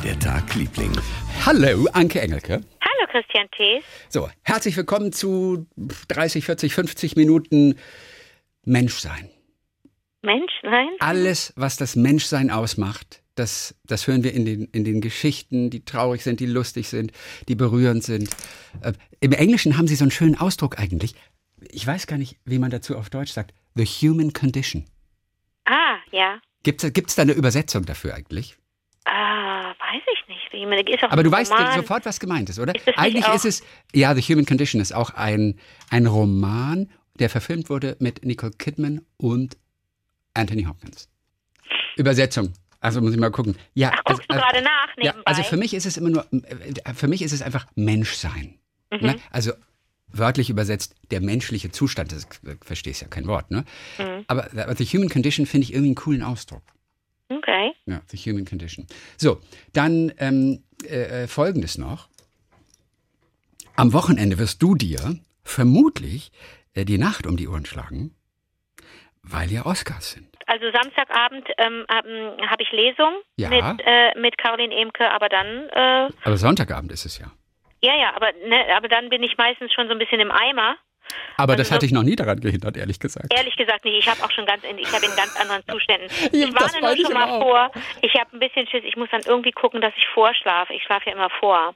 war der Tag, Liebling? Hallo, Anke Engelke. Hallo, Christian Thees. So, herzlich willkommen zu 30, 40, 50 Minuten Menschsein. Menschsein? Alles, was das Menschsein ausmacht, das, das hören wir in den, in den Geschichten, die traurig sind, die lustig sind, die berührend sind. Äh, Im Englischen haben sie so einen schönen Ausdruck eigentlich. Ich weiß gar nicht, wie man dazu auf Deutsch sagt. The Human Condition. Ah, ja. Gibt es da eine Übersetzung dafür eigentlich? Ich ist auch Aber du weißt Roman. sofort, was gemeint ist, oder? Ist Eigentlich ist es, ja, The Human Condition ist auch ein, ein Roman, der verfilmt wurde mit Nicole Kidman und Anthony Hopkins. Übersetzung. Also muss ich mal gucken. Ja, Ach, guckst du also, gerade nach ja, nebenbei? also für mich ist es immer nur, äh, für mich ist es einfach Menschsein. Mhm. Ne? Also wörtlich übersetzt der menschliche Zustand. Das äh, verstehst ja kein Wort, ne? Mhm. Aber The Human Condition finde ich irgendwie einen coolen Ausdruck. Ja, The Human Condition. So, dann ähm, äh, äh, folgendes noch. Am Wochenende wirst du dir vermutlich äh, die Nacht um die Ohren schlagen, weil ja Oscars sind. Also Samstagabend ähm, habe hab ich Lesung Ja. mit, äh, mit Caroline Emke, aber dann, äh, Aber Sonntagabend ist es ja. ja, ja, aber, ne, aber dann bin ich meistens schon so ein bisschen im Eimer. Aber Also das hatte ich noch nie daran gehindert, ehrlich gesagt. Ehrlich gesagt nicht. Ich habe auch schon ganz, in, ich habe in ganz anderen Zuständen. Ja, Ich warne nur schon mal auch. vor. Ich habe ein bisschen Schiss. Ich muss dann irgendwie gucken, dass ich vorschlafe. Ich schlafe ja immer vor.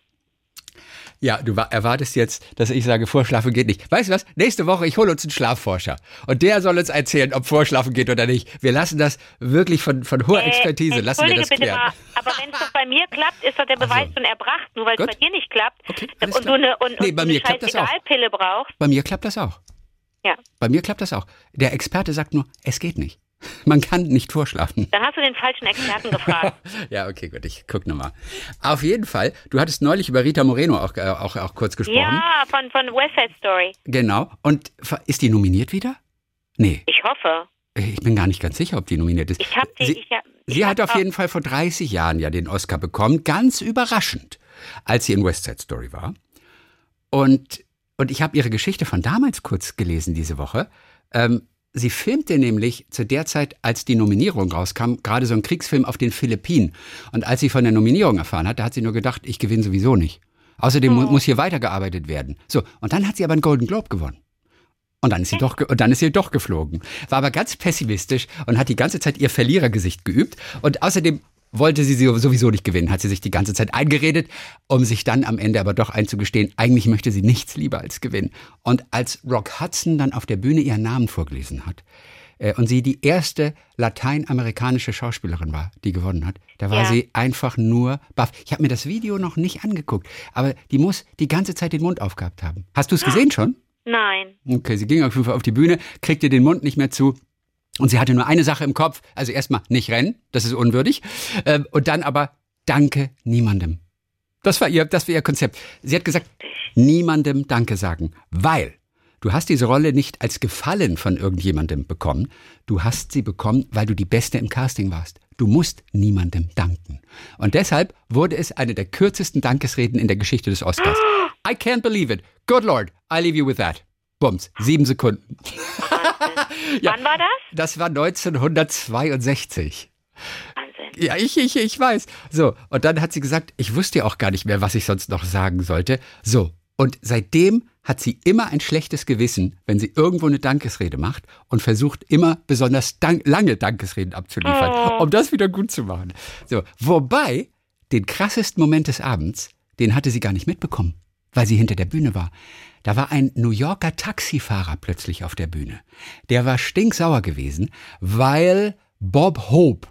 Ja, du wa- erwartest jetzt, dass ich sage, Vorschlafen geht nicht. Weißt du was? Nächste Woche, ich hole uns einen Schlafforscher. Und der soll uns erzählen, ob Vorschlafen geht oder nicht. Wir lassen das wirklich von, von hoher Äh, Expertise, lassen wir das bitte klären. mal, aber wenn es doch bei mir klappt, ist doch der Beweis so. schon erbracht. Nur weil es bei dir nicht klappt Okay, und du eine, und, Nee, und bei mir klappt das auch. Brauchst. Bei mir klappt das auch. Ja. Bei mir klappt das auch. Der Experte sagt nur, es geht nicht. Man kann nicht vorschlafen. Dann hast du den falschen Experten gefragt. Ja, okay, gut, ich guck nochmal. Auf jeden Fall, du hattest neulich über Rita Moreno auch, äh, auch, auch kurz gesprochen. ja, von, von West Side Story. Genau. Und ist die nominiert wieder? Nee, Ich hoffe. ich bin gar nicht ganz sicher, ob die nominiert ist. Ich habe die. Sie, ich hab, ich sie hab hat auf jeden Fall vor 30 Jahren ja den Oscar bekommen, ganz überraschend, als sie in West Side Story war. Und, und ich habe ihre Geschichte von damals kurz gelesen diese Woche. Ähm, sie filmte nämlich zu der Zeit, als die Nominierung rauskam, gerade so einen Kriegsfilm auf den Philippinen. Und als sie von der Nominierung erfahren hat, da hat sie nur gedacht, ich gewinne sowieso nicht. Außerdem mu- muss hier weitergearbeitet werden. So, und dann hat sie aber einen Golden Globe gewonnen. Und dann ist sie doch, und dann ist sie doch geflogen. War aber ganz pessimistisch und hat die ganze Zeit ihr Verlierergesicht geübt. Und außerdem wollte sie sowieso nicht gewinnen, hat sie sich die ganze Zeit eingeredet, um sich dann am Ende aber doch einzugestehen, eigentlich möchte sie nichts lieber als gewinnen. Und als Rock Hudson dann auf der Bühne ihren Namen vorgelesen hat, äh, und sie die erste lateinamerikanische Schauspielerin war, die gewonnen hat. Da war Ja. sie einfach nur baff. Ich habe mir das Video noch nicht angeguckt, aber die muss die ganze Zeit den Mund aufgehabt haben. Hast du es gesehen schon? Nein. Okay, sie ging auf jeden Fall auf die Bühne, kriegte den Mund nicht mehr zu. Und sie hatte nur eine Sache im Kopf. Also erstmal nicht rennen, das ist unwürdig. Ähm, Und dann aber Danke niemandem. Das war ihr, das war ihr Konzept. Sie hat gesagt, niemandem Danke sagen, weil du hast diese Rolle nicht als Gefallen von irgendjemandem bekommen. Du hast sie bekommen, weil du die Beste im Casting warst. Du musst niemandem danken. Und deshalb wurde es eine der kürzesten Dankesreden in der Geschichte des Oscars. I can't believe it. Good Lord, I leave you with that. Bums, sieben Sekunden. Ja. Wann war das? Das war 1962. Wahnsinn. Ja, ich, ich, ich weiß. So, und dann hat sie gesagt, ich wusste ja auch gar nicht mehr, was ich sonst noch sagen sollte. So, und seitdem hat sie immer ein schlechtes Gewissen, wenn sie irgendwo eine Dankesrede macht und versucht immer besonders dank lange Dankesreden abzuliefern, Oh. um das wieder gut zu machen. So, wobei den krassesten Moment des Abends, den hatte sie gar nicht mitbekommen, weil sie hinter der Bühne war. Da war ein New Yorker Taxifahrer plötzlich auf der Bühne. Der war stinksauer gewesen, weil Bob Hope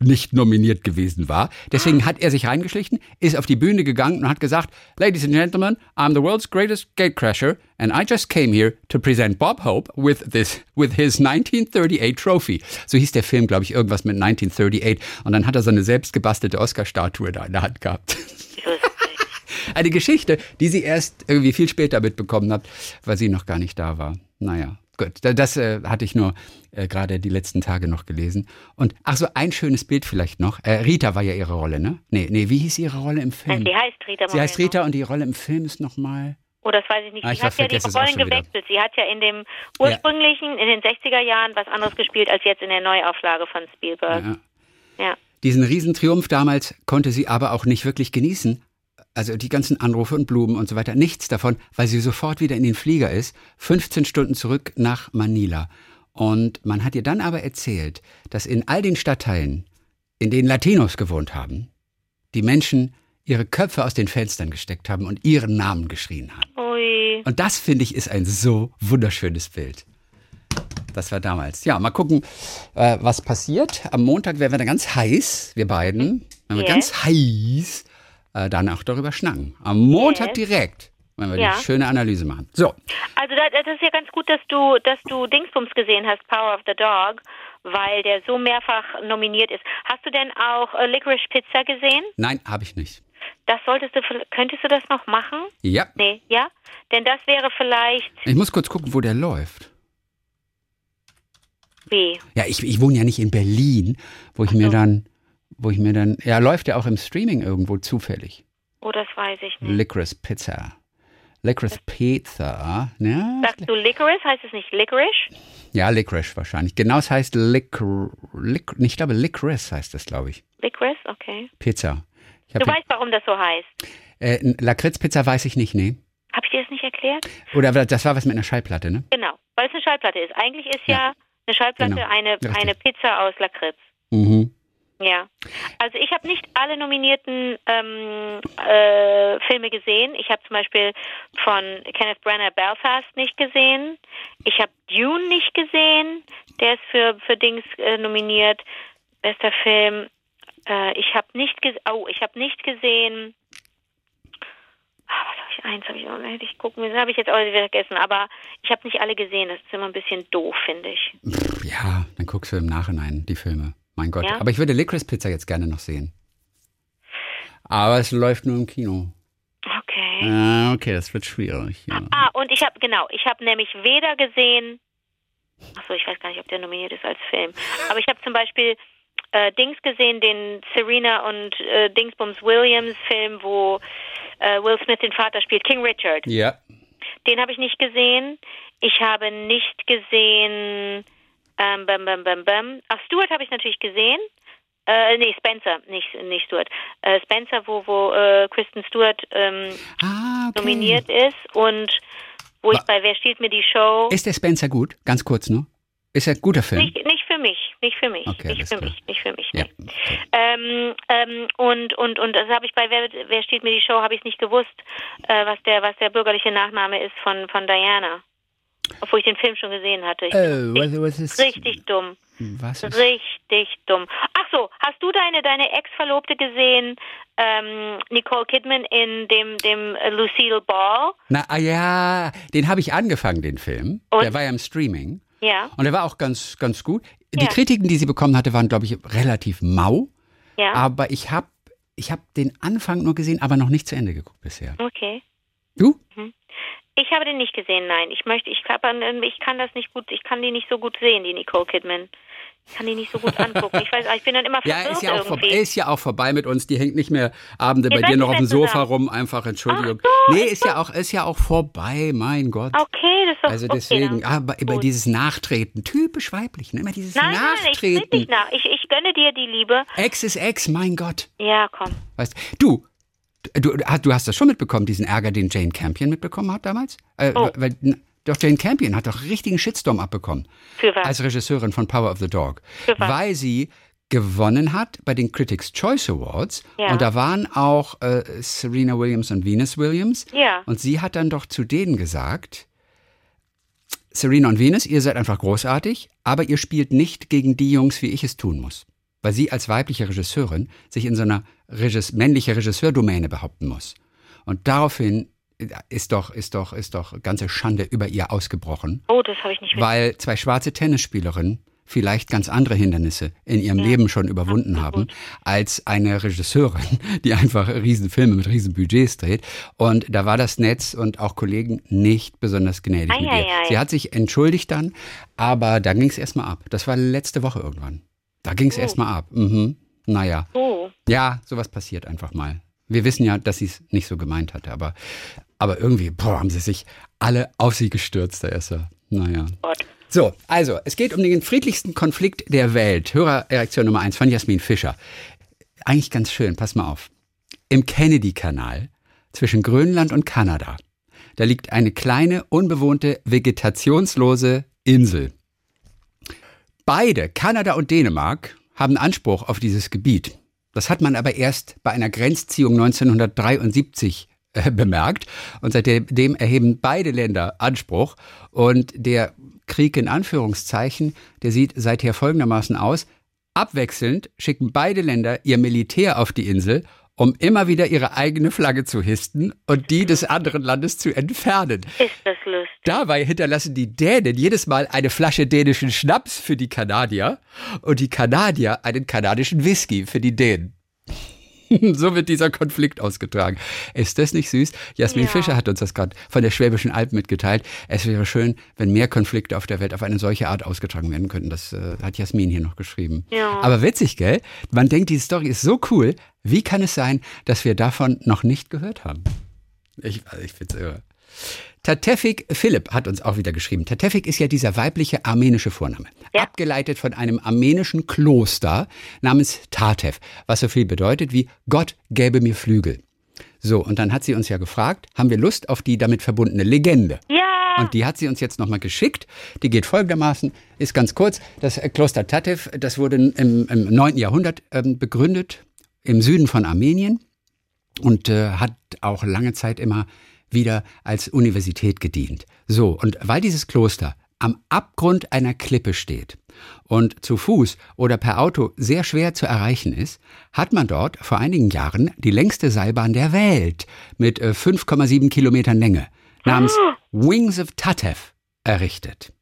nicht nominiert gewesen war. Deswegen hat er sich reingeschlichen, ist auf die Bühne gegangen und hat gesagt, Ladies and Gentlemen, I'm the world's greatest gatecrasher and I just came here to present Bob Hope with this, with his 1938 trophy. So hieß der Film, glaube ich, irgendwas mit 1938. Und dann hat er so eine selbstgebastelte Oscar-Statue da in der Hand gehabt. Eine Geschichte, die sie erst irgendwie viel später mitbekommen hat, weil sie noch gar nicht da war. Naja, gut. Da- Das äh, hatte ich nur äh, gerade die letzten Tage noch gelesen. Und ach so, ein schönes Bild vielleicht noch. Äh, Rita war ja ihre Rolle, ne? Nee, nee, wie hieß ihre Rolle im Film? Sie heißt Rita Sie heißt. Rita und die Rolle im Film ist nochmal. Oh, das weiß ich nicht. Ah, Sie ich hat ja die Rollen gewechselt. Sie hat ja in dem ursprünglichen, in den 60er Jahren was anderes gespielt als jetzt in der Neuauflage von Spielberg. Ja. Ja. Diesen Riesentriumph damals konnte sie aber auch nicht wirklich genießen. Also die ganzen Anrufe und Blumen und so weiter, nichts davon, weil sie sofort wieder in den Flieger ist, 15 Stunden zurück nach Manila. Und man hat ihr dann aber erzählt, dass in all den Stadtteilen, in denen Latinos gewohnt haben, die Menschen ihre Köpfe aus den Fenstern gesteckt haben und ihren Namen geschrien haben. Ui. Und das, finde ich, ist ein so wunderschönes Bild. Das war damals. Ja, mal gucken, äh, was passiert. Am Montag werden wir dann ganz heiß, wir beiden. Wenn wir Yes. ganz heiß äh, dann auch darüber schnacken. Am Montag Yes. direkt, wenn wir Ja. die schöne Analyse machen. So, Also da, das ist ja ganz gut, dass du, dass du Dingsbums gesehen hast, Power of the Dog, weil der so mehrfach nominiert ist. Hast du denn auch äh, Licorice Pizza gesehen? nein, habe ich nicht. Das solltest du, könntest du das noch machen? Ja, Nee, ja? Denn das wäre vielleicht, ich muss kurz gucken, wo der läuft. wie? Ja, ich, ich wohne ja nicht in Berlin, wo ich mir dann, wo ich mir dann, ja, läuft ja auch im Streaming irgendwo zufällig. Oh, das weiß ich nicht. Licorice Pizza. Licorice Pizza, ne? Sagst du Licorice? Heißt es nicht Licorice? Ja, Licorice wahrscheinlich. Genau, es heißt Licor, Lic, ich glaube Licorice heißt das, glaube ich. Licorice, okay. Pizza. Du hab, weißt, warum das so heißt. äh, Lakritzpizza weiß ich nicht, nee. Habe ich dir das nicht erklärt? Oder das war was mit einer Schallplatte, ne? Genau, weil es eine Schallplatte ist. Eigentlich ist ja, Ja. eine Schallplatte Genau. eine, Richtig. eine Pizza aus Lakritz. Mhm. Ja. Also ich habe nicht alle nominierten ähm, äh, Filme gesehen. Ich habe zum Beispiel von Kenneth Branagh Belfast nicht gesehen. Ich habe Dune nicht gesehen. Der ist für, für Dings äh, nominiert. Bester Film. Äh, ich habe nicht gesehen. Oh, ich habe nicht gesehen. Ah, was habe ich? Eins habe ich noch. Hätte ich gucken müssen. Habe ich jetzt auch wieder vergessen. Aber ich habe nicht alle gesehen. Das ist immer ein bisschen doof, finde ich. Ja, dann guckst du im Nachhinein die Filme. Mein Gott. Ja? Aber ich würde Licorice Pizza jetzt gerne noch sehen. Aber es läuft nur im Kino. Okay. Ah, okay, das wird schwierig. Ja. Ah, und ich habe, genau, ich habe nämlich weder gesehen, achso, ich weiß gar nicht, ob der nominiert ist als Film, aber ich habe zum Beispiel äh, Dings gesehen, den Serena und äh, Dingsbums Williams Film, wo äh, Will Smith den Vater spielt, King Richard. Ja. Den habe ich nicht gesehen. Ich habe nicht gesehen, ähm, bam, bam, bam, bam. Ach, Stuart habe ich natürlich gesehen. Äh, nee, Spencer, nicht, nicht Stuart. Äh, Spencer, wo, wo äh, Kristen Stewart ähm, Ah, okay. nominiert ist und wo ich bei Wer stiehlt mir die Show Ist der Spencer gut? Ganz kurz nur. Ist er ein guter Film? nicht, nicht für mich, nicht für mich, Okay, nicht für mich, nicht für mich. Ja. Nee. Ähm, ähm, und und und das habe ich bei Wer, Wer stiehlt mir die Show habe ich nicht gewusst, äh, was der was der bürgerliche Nachname ist von von Diana, obwohl ich den Film schon gesehen hatte. Ich, Oh, was, was ist. richtig dumm, Was ist. richtig dumm. Ach so, hast du deine deine Ex-Verlobte gesehen, ähm, Nicole Kidman in dem dem äh, Lucille Ball? Na, ah, ja, den habe ich angefangen, den Film. Und? Der war ja im Streaming. Ja, Und der war auch ganz, ganz gut. Die Ja. Kritiken, die sie bekommen hatte, waren, glaube ich, relativ mau. ja. Aber ich habe ich hab den Anfang nur gesehen, aber noch nicht zu Ende geguckt bisher. Okay. Du? Ich habe den nicht gesehen, nein. Ich möchte, ich, hab an- ich kann das nicht gut, ich kann die nicht so gut sehen, die Nicole Kidman. Ich kann die nicht so gut angucken. Ich weiß, ich bin dann immer Ja, verwirrt ist ja, auch irgendwie. vorbei, ist ja auch vorbei mit uns. Die hängt nicht mehr Abende Ihr bei dir noch auf dem Sofa zusammen. rum. Einfach, Entschuldigung. Ach so, nee, ist ja, auch, ist ja auch vorbei, mein Gott. okay, das ist doch Also okay, deswegen, aber über Gut. dieses Nachtreten, typisch weiblich, ne? immer dieses Nein, nein, nein, ich Nachtreten. nicht nach. Ich, ich gönne dir die Liebe. Ex ist Ex, mein Gott. Ja, komm. Weißt du, du, du hast das schon mitbekommen, diesen Ärger, den Jane Campion mitbekommen hat damals? Äh, Oh. weil, doch, Jane Campion hat doch richtigen Shitstorm abbekommen. Für was? Als Regisseurin von Power of the Dog. Für was? Weil sie gewonnen hat bei den Critics' Choice Awards. Ja. Und da waren auch äh, Serena Williams und Venus Williams. Ja. Und sie hat dann doch zu denen gesagt, Serena und Venus, ihr seid einfach großartig, aber ihr spielt nicht gegen die Jungs, wie ich es tun muss. Weil sie als weibliche Regisseurin sich in so einer Regis männliche Regisseurdomäne behaupten muss. Und daraufhin ist doch, ist doch, ist doch ganze Schande über ihr ausgebrochen, Oh, das habe ich nicht weil zwei schwarze Tennisspielerinnen vielleicht ganz andere Hindernisse in ihrem Leben schon überwunden haben, als eine Regisseurin, die einfach Riesenfilme mit Riesenbudgets dreht. Und da war das Netz und auch Kollegen nicht besonders gnädig mit ihr. Eieiei. Sie hat sich entschuldigt dann, aber da ging es erstmal ab. Das war letzte Woche irgendwann. Da ging es erstmal ab. Mhm. Naja. Oh. Ja, sowas passiert einfach mal. Wir wissen ja, dass sie es nicht so gemeint hatte, aber, aber irgendwie, boah, haben sie sich alle auf sie gestürzt, da ist er. Naja. Gott. So, also, es geht um den friedlichsten Konflikt der Welt. Hörerreaktion Nummer eins von Jasmin Fischer. Eigentlich ganz schön, pass mal auf. Im Kennedy-Kanal zwischen Grönland und Kanada, da liegt eine kleine, unbewohnte, vegetationslose Insel. Beide, Kanada und Dänemark, haben Anspruch auf dieses Gebiet. Das hat man aber erst bei einer Grenzziehung 1973 äh, bemerkt. Und seitdem erheben beide Länder Anspruch. Und der Krieg in Anführungszeichen, der sieht seither folgendermaßen aus. Abwechselnd schicken beide Länder ihr Militär auf die Insel um immer wieder ihre eigene Flagge zu histen und die des anderen Landes zu entfernen. Ist das lustig. Dabei hinterlassen die Dänen jedes Mal eine Flasche dänischen Schnaps für die Kanadier und die Kanadier einen kanadischen Whisky für die Dänen. so wird dieser Konflikt ausgetragen. Ist das nicht süß? Jasmin ja. Fischer hat uns das gerade von der Schwäbischen Alb mitgeteilt. Es wäre schön, wenn mehr Konflikte auf der Welt auf eine solche Art ausgetragen werden könnten. Das äh, hat Jasmin hier noch geschrieben. Ja. Aber witzig, gell? Man denkt, die Story ist so cool. Wie kann es sein, dass wir davon noch nicht gehört haben? Ich, also ich finde es irre. Tatefik Philipp hat uns auch wieder geschrieben. Tatefik ist ja dieser weibliche armenische Vorname. Ja. Abgeleitet von einem armenischen Kloster namens Tatev, was so viel bedeutet wie Gott gäbe mir Flügel. So, und dann hat sie uns ja gefragt, haben wir Lust auf die damit verbundene Legende? Ja. Und die hat sie uns jetzt nochmal geschickt. Die geht folgendermaßen, ist ganz kurz. Das Kloster Tatev, das wurde im, im 9. Jahrhundert ähm, begründet, im Süden von Armenien und äh, hat auch lange Zeit immer wieder als Universität gedient. So, und weil dieses Kloster am Abgrund einer Klippe steht und zu Fuß oder per Auto sehr schwer zu erreichen ist, hat man dort vor einigen Jahren die längste Seilbahn der Welt mit 5,7 äh, Kilometern Länge namens. Wings of Tatev errichtet.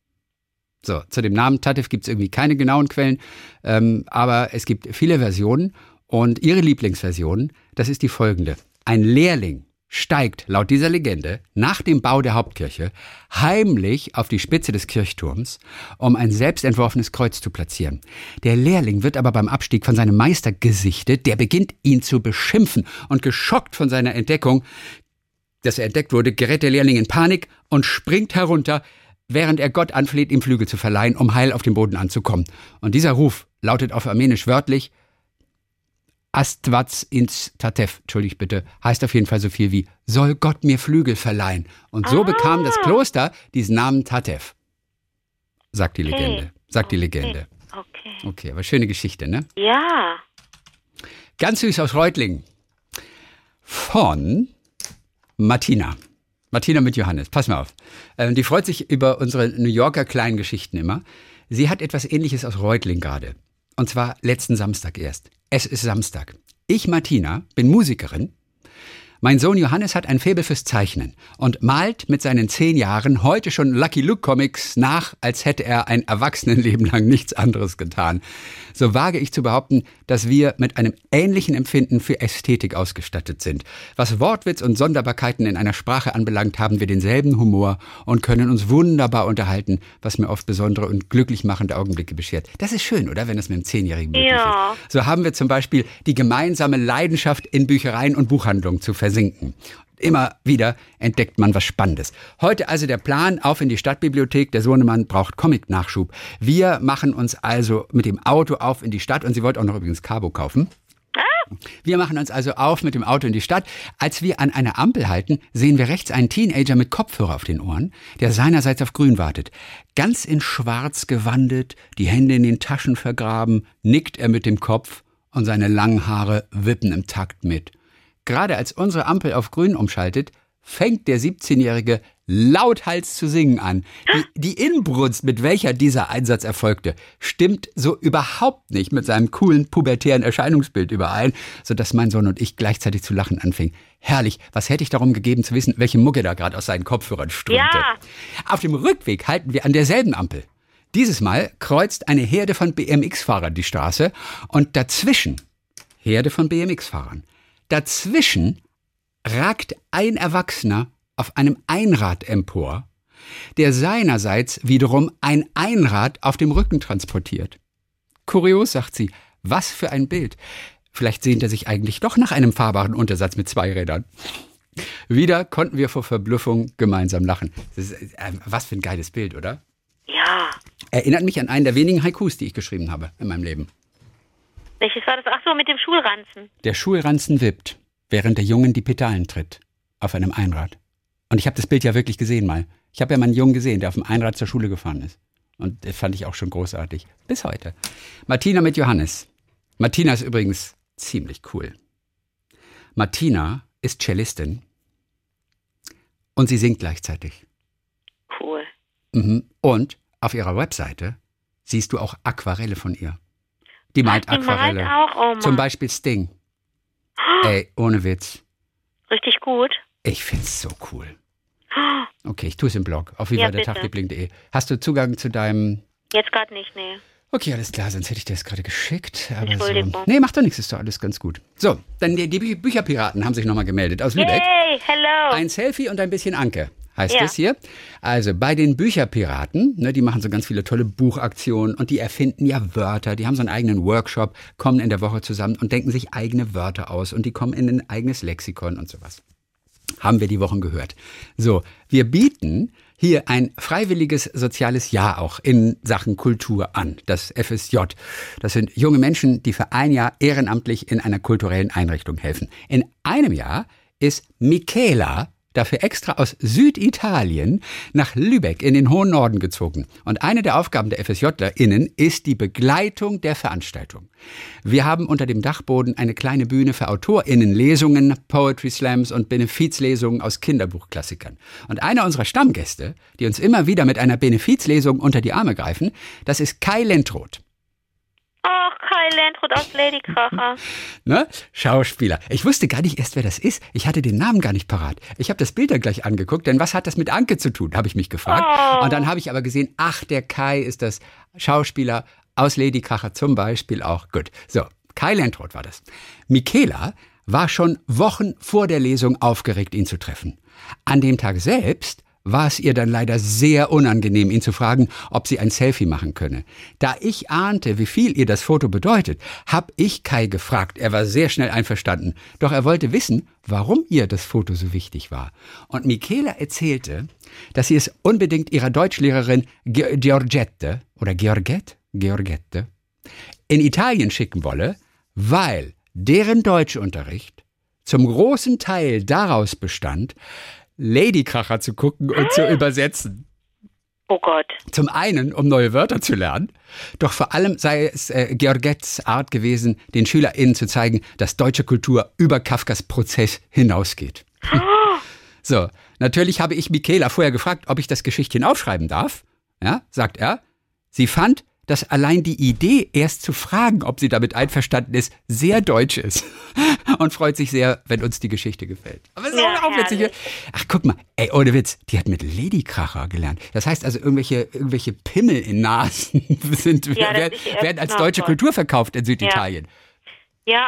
So, zu dem Namen Tatev gibt es irgendwie keine genauen Quellen, ähm, aber es gibt viele Versionen und ihre Lieblingsversion, das ist die folgende. Ein Lehrling steigt laut dieser Legende nach dem Bau der Hauptkirche heimlich auf die Spitze des Kirchturms, um ein selbstentworfenes Kreuz zu platzieren. Der Lehrling wird aber beim Abstieg von seinem Meister gesichtet, der beginnt ihn zu beschimpfen und geschockt von seiner Entdeckung, dass er entdeckt wurde, gerät der Lehrling in Panik und springt herunter, während er Gott anfleht, ihm Flügel zu verleihen, um heil auf den Boden anzukommen. Und dieser Ruf lautet auf Armenisch wörtlich Astvats ins Tatev, entschuldigt bitte, heißt auf jeden Fall so viel wie soll Gott mir Flügel verleihen. Und so ah. bekam das Kloster diesen Namen Tatev. Sagt die okay. Legende. Sagt die Legende. Okay. Okay, aber schöne Geschichte, ne? Ja. Ganz süß aus Reutlingen. Von Martina. Martina mit Johannes. Pass mal auf. Ähm, die freut sich über unsere New Yorker kleinen Geschichten immer. Sie hat etwas Ähnliches aus Reutling gerade. Und zwar letzten Samstag erst. Es ist Samstag. Ich, Martina, bin Musikerin mein Sohn Johannes hat ein Faible fürs Zeichnen und malt mit seinen zehn Jahren heute schon Lucky Luke Comics nach, als hätte er ein Erwachsenenleben lang nichts anderes getan. So wage ich zu behaupten, dass wir mit einem ähnlichen Empfinden für Ästhetik ausgestattet sind. Was Wortwitz und Sonderbarkeiten in einer Sprache anbelangt, haben wir denselben Humor und können uns wunderbar unterhalten, was mir oft besondere und glücklich machende Augenblicke beschert. Das ist schön, oder? Wenn das mit einem Zehnjährigen möglich ja. ist. So haben wir zum Beispiel die gemeinsame Leidenschaft in Büchereien und Buchhandlungen zu versinken versinken. Immer wieder entdeckt man was Spannendes. Heute also der Plan, auf in die Stadtbibliothek. Der Sohnemann braucht Comic-Nachschub. Wir machen uns also mit dem Auto auf in die Stadt und sie wollte auch noch übrigens Cabo kaufen. Wir machen uns also auf mit dem Auto in die Stadt. Als wir an einer Ampel halten, sehen wir rechts einen Teenager mit Kopfhörer auf den Ohren, der seinerseits auf Grün wartet. Ganz in Schwarz gewandet, die Hände in den Taschen vergraben, nickt er mit dem Kopf und seine langen Haare wippen im Takt mit. Gerade als unsere Ampel auf grün umschaltet, fängt der 17-Jährige lauthals zu singen an. Die, die, Inbrunst, mit welcher dieser Einsatz erfolgte, stimmt so überhaupt nicht mit seinem coolen pubertären Erscheinungsbild überein, sodass mein Sohn und ich gleichzeitig zu lachen anfingen. Herrlich, was hätte ich darum gegeben zu wissen, welche Mucke da gerade aus seinen Kopfhörern strömte. Ja. Auf dem Rückweg halten wir an derselben Ampel. Dieses Mal kreuzt eine Herde von BMX-Fahrern die Straße und dazwischen Herde von BMX-Fahrern. Dazwischen ragt ein Erwachsener auf einem Einrad empor, der seinerseits wiederum ein Einrad auf dem Rücken transportiert. Kurios, sagt sie, was für ein Bild. Vielleicht sehnt er sich eigentlich doch nach einem fahrbaren Untersatz mit zwei Rädern. Wieder konnten wir vor Verblüffung gemeinsam lachen. Ist, äh, was für ein geiles Bild, oder? Ja. Erinnert mich an einen der wenigen Haikus, die ich geschrieben habe in meinem Leben. Welches war das? Ach so, mit dem Schulranzen. Der Schulranzen wippt, während der Jungen die Pedalen tritt. Auf einem Einrad. Und ich habe das Bild ja wirklich gesehen mal. Ich habe ja mal einen Jungen gesehen, der auf dem Einrad zur Schule gefahren ist. Und das fand ich auch schon großartig. Bis heute. Martina mit Johannes. Martina ist übrigens ziemlich cool. Martina ist Cellistin und sie singt gleichzeitig. Cool. Mhm. Und auf ihrer Webseite siehst du auch Aquarelle von ihr. Die malt Ach, die malt Aquarelle. auch? Oh. Zum Beispiel Sting. Ey, ohne Witz. Richtig gut. Ich find's so cool. Okay, ich tue es im Blog auf wie Ja. Hast du Zugang zu deinem Jetzt gerade nicht, nee. Okay, alles klar, sonst hätte ich dir das gerade geschickt. Aber Entschuldigung. So. Nee, macht doch nichts, ist doch alles ganz gut. So, dann die, die Bü- Bücherpiraten haben sich nochmal gemeldet aus Lübeck. Yay, hello. Ein Selfie und ein bisschen Anke heißt Ja. es hier. Also bei den Bücherpiraten, ne, die machen so ganz viele tolle Buchaktionen und die erfinden ja Wörter. Die haben so einen eigenen Workshop, kommen in der Woche zusammen und denken sich eigene Wörter aus und die kommen in ein eigenes Lexikon und sowas. Haben wir die Wochen gehört. So, wir bieten hier ein freiwilliges soziales Jahr auch in Sachen Kultur an, das FSJ. Das sind junge Menschen, die für ein Jahr ehrenamtlich in einer kulturellen Einrichtung helfen. In einem Jahr ist Michaela dafür extra aus Süditalien nach Lübeck in den hohen Norden gezogen. Und eine der Aufgaben der FSJlerInnen ist die Begleitung der Veranstaltung. Wir haben unter dem Dachboden eine kleine Bühne für AutorInnen, Lesungen, Poetry Slams und Benefizlesungen aus Kinderbuchklassikern. Und einer unserer Stammgäste, die uns immer wieder mit einer Benefizlesung unter die Arme greifen, das ist Kai Lentroth. Ach, Kai Landrut aus Ladykracher. Ne? Schauspieler. Ich wusste gar nicht erst, wer das ist. Ich hatte den Namen gar nicht parat. Ich habe das Bild dann gleich angeguckt, denn was hat das mit Anke zu tun, habe ich mich gefragt. Oh. Und dann habe ich aber gesehen, ach, der Kai ist das Schauspieler aus Ladykracher zum Beispiel auch. Gut. So, Kai Lentroth war das. Michaela war schon Wochen vor der Lesung aufgeregt, ihn zu treffen. An dem Tag selbst war es ihr dann leider sehr unangenehm, ihn zu fragen, ob sie ein Selfie machen könne. Da ich ahnte, wie viel ihr das Foto bedeutet, hab ich Kai gefragt. Er war sehr schnell einverstanden. Doch er wollte wissen, warum ihr das Foto so wichtig war. Und Michaela erzählte, dass sie es unbedingt ihrer Deutschlehrerin Ge- Georgette oder Georgette, Georgette in Italien schicken wolle, weil deren Deutschunterricht zum großen Teil daraus bestand, Ladykracher zu gucken und zu übersetzen. Oh Gott. Zum einen, um neue Wörter zu lernen, doch vor allem sei es äh, Georgettes Art gewesen, den SchülerInnen zu zeigen, dass deutsche Kultur über Kafkas Prozess hinausgeht. so, natürlich habe ich Michaela vorher gefragt, ob ich das Geschichtchen aufschreiben darf. Ja, sagt er. Sie fand, dass allein die Idee, erst zu fragen, ob sie damit einverstanden ist, sehr deutsch ist. Und freut sich sehr, wenn uns die Geschichte gefällt. Aber es ist Ja, auch witzig. Ach, guck mal, ey, ohne Witz, die hat mit Ladykracher gelernt. Das heißt also, irgendwelche, irgendwelche Pimmel in Nasen sind, Ja, werden, werden als deutsche. Kultur verkauft in Süditalien. Ja,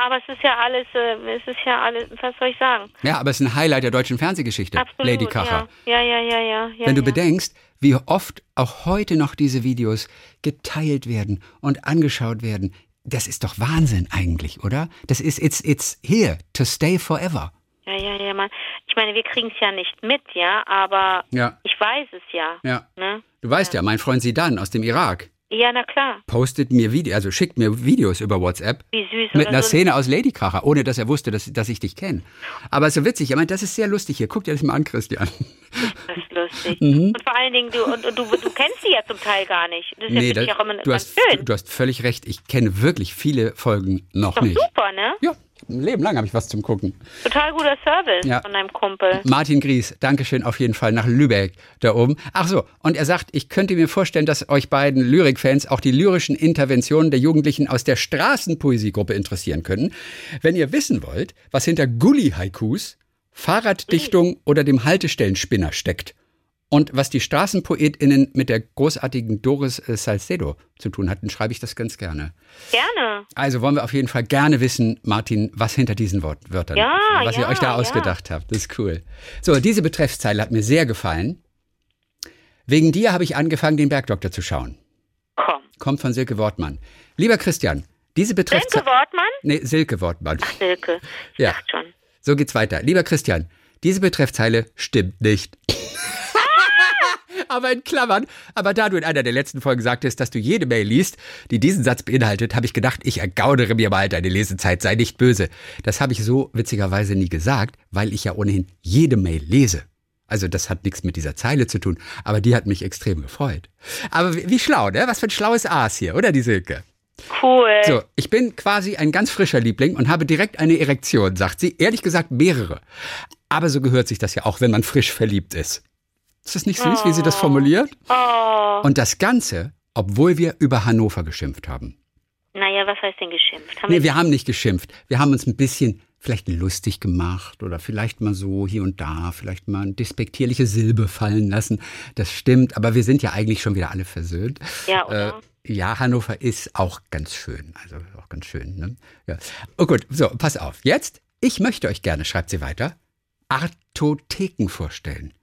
aber es ist ja alles, äh, es ist ja alles, was soll ich sagen? Ja, aber es ist ein Highlight der deutschen Fernsehgeschichte, Absolut. Ladykracher. Ja, ja, ja, ja. ja, ja Wenn du ja. bedenkst, wie oft auch heute noch diese Videos geteilt werden und angeschaut werden, das ist doch Wahnsinn eigentlich, oder? Das ist, it's, it's here to stay forever. Ja, ja, ja, Mann. Ich meine, wir kriegen es ja nicht mit, ja, aber Ja. ich weiß es ja. Ja. Ne? Du weißt ja, mein Freund Sidan aus dem Irak Ja, na klar. postet mir Videos, also schickt mir Videos über WhatsApp Wie süß. mit einer so. Szene aus Ladykracher, ohne dass er wusste, dass, dass ich dich kenne. Aber so witzig, ich meine, das ist sehr lustig hier. Guck dir das mal an, Christian. Das ist lustig. Mhm. Und vor allen Dingen, du, und, und du, du kennst sie ja zum Teil gar nicht. Das ist Nee, ja das, auch immer du, hast, schön. du hast völlig recht. Ich kenne wirklich viele Folgen noch Doch nicht. super, ne? Ja, ein Leben lang habe ich was zum Gucken. Total guter Service Ja. von deinem Kumpel. Martin Gries, Dankeschön auf jeden Fall nach Lübeck da oben. Ach so, und er sagt, ich könnte mir vorstellen, dass euch beiden Lyrikfans auch die lyrischen Interventionen der Jugendlichen aus der Straßenpoesiegruppe interessieren können. Wenn ihr wissen wollt, was hinter Gully-Haikus, Fahrraddichtung oder dem Haltestellenspinner steckt und was die StraßenpoetInnen mit der großartigen Doris äh, Salcedo zu tun hatten, schreibe ich das ganz gerne. Gerne. Also wollen wir auf jeden Fall gerne wissen, Martin, was hinter diesen Wort Wörtern, Ja, was ihr ja, euch da ja. ausgedacht habt. Das ist cool. So, diese Betreffszeile hat mir sehr gefallen. Wegen dir habe ich angefangen, den Bergdoktor zu schauen. Komm. Kommt von Silke Wortmann. Lieber Christian, diese Silke Betreffszeile. Wortmann? Nee, Silke Wortmann. Silke. Ich Ja. schon. So geht's weiter. Lieber Christian, diese Betreffzeile stimmt nicht. Aber in Klammern. Aber da du in einer der letzten Folgen sagtest, dass du jede Mail liest, die diesen Satz beinhaltet, habe ich gedacht, ich ergaunere mir mal deine Lesezeit, sei nicht böse. Das habe ich so witzigerweise nie gesagt, weil ich ja ohnehin jede Mail lese. Also das hat nichts mit dieser Zeile zu tun, aber die hat mich extrem gefreut. Aber wie, wie schlau, ne? Was für ein schlaues Aas hier, oder die Silke? Cool. So, ich bin quasi ein ganz frischer Liebling und habe direkt eine Erektion, sagt sie. Ehrlich gesagt mehrere. Aber so gehört sich das ja auch, wenn man frisch verliebt ist. Ist das nicht süß, wie sie das formuliert? Oh. Und das Ganze, obwohl wir über Hannover geschimpft haben. Naja, was heißt denn geschimpft? Haben Nee, wir haben nicht geschimpft. Wir haben uns ein bisschen vielleicht lustig gemacht oder vielleicht mal so hier und da, vielleicht mal eine despektierliche Silbe fallen lassen. Das stimmt, aber wir sind ja eigentlich schon wieder alle versöhnt. Ja, oder? Äh, ja, Hannover ist auch ganz schön. Also auch ganz schön. Ne? Ja. Oh gut, so, pass auf. Jetzt, ich möchte euch gerne, schreibt sie weiter, Artotheken vorstellen.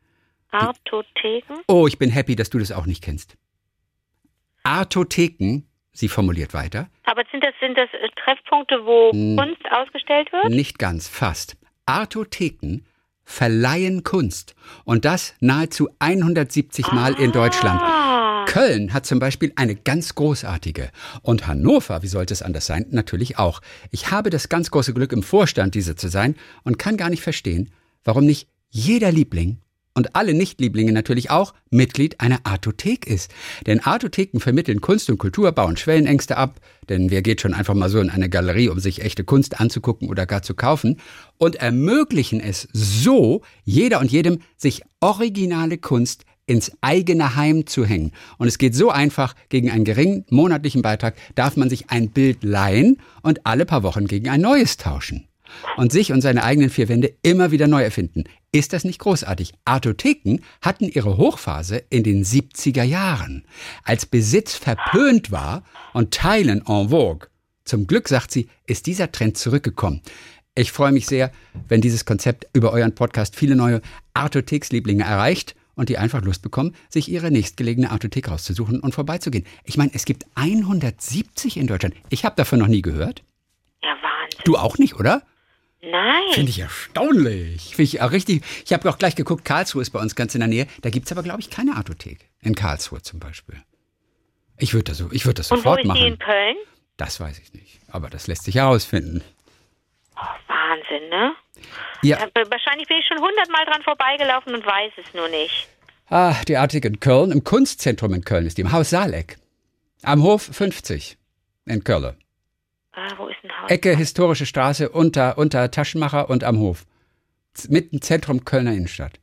Artotheken? Oh, ich bin happy, dass du das auch nicht kennst. Artotheken, sie formuliert weiter, Aber sind das, sind das äh, Treffpunkte, wo Hm. Kunst ausgestellt wird? Nicht ganz, fast. Artotheken verleihen Kunst. Und das nahezu 170 Mal in Deutschland. Ah, Köln hat zum Beispiel eine ganz großartige. Und Hannover, wie sollte es anders sein, natürlich auch. Ich habe das ganz große Glück, im Vorstand dieser zu sein und kann gar nicht verstehen, warum nicht jeder Liebling und alle Nichtlieblinge natürlich auch Mitglied einer Artothek ist. Denn Artotheken vermitteln Kunst und Kultur, bauen Schwellenängste ab, denn wer geht schon einfach mal so in eine Galerie, um sich echte Kunst anzugucken oder gar zu kaufen, und ermöglichen es so, jeder und jedem, sich originale Kunst ins eigene Heim zu hängen. Und es geht so einfach, gegen einen geringen monatlichen Beitrag darf man sich ein Bild leihen und alle paar Wochen gegen ein neues tauschen. Und sich und seine eigenen vier Wände immer wieder neu erfinden. Ist das nicht großartig? Artotheken hatten ihre Hochphase in den 70er Jahren, als Besitz verpönt war und Teilen en vogue. Zum Glück, sagt sie, ist dieser Trend zurückgekommen. Ich freue mich sehr, wenn dieses Konzept über euren Podcast viele neue Artothekslieblinge erreicht und die einfach Lust bekommen, sich ihre nächstgelegene Artothek rauszusuchen und vorbeizugehen. Ich meine, es gibt 170 in Deutschland. Ich habe davon noch nie gehört. ja, Wahnsinn. Du auch nicht, oder? Nein. Finde ich erstaunlich. Finde ich auch richtig. Ich habe auch gleich geguckt, Karlsruhe ist bei uns ganz in der Nähe. Da gibt es aber, glaube ich, keine Artothek. In Karlsruhe zum Beispiel. Ich würde das, so, ich würd das Und wo sofort ist die machen. in Köln? Das weiß ich nicht. Aber das lässt sich herausfinden. Wahnsinn, ne? Ja, wahrscheinlich bin ich schon hundertmal dran vorbeigelaufen und weiß es nur nicht. ah, die Artothek in Köln, im Kunstzentrum in Köln ist die, im Haus Saaleck. Am Hof 50 in Köln. Ah, wo ist ein Haus? Ecke Historische Straße unter, unter Taschenmacher und am Hof. Mitten Zentrum Kölner Innenstadt.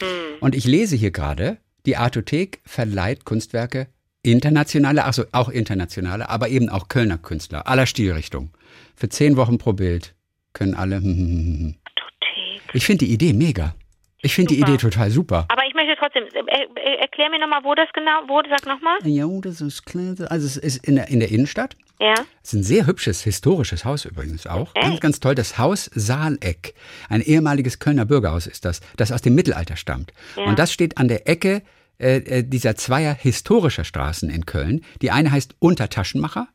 Hm. Und ich lese hier gerade, die Artothek verleiht Kunstwerke internationale, also auch internationale, aber eben auch Kölner Künstler aller Stilrichtungen. Für zehn Wochen pro Bild können alle. hm, hm, hm, hm. Artothek. Ich finde die Idee mega. Ich finde die. Idee total super. Aber möchte trotzdem, äh, äh, erklär mir nochmal, wo das genau, wo, sag nochmal. Ja, das ist klar. Also es ist in der, in der Innenstadt. Ja. Es ist ein sehr hübsches, historisches Haus übrigens auch. Okay. Ganz, ganz toll. Das Haus Saaleck. Ein ehemaliges Kölner Bürgerhaus ist das, das aus dem Mittelalter stammt. Ja. Und das steht an der Ecke äh, äh, dieser zweier historischer Straßen in Köln. Die eine heißt Untertaschenmacher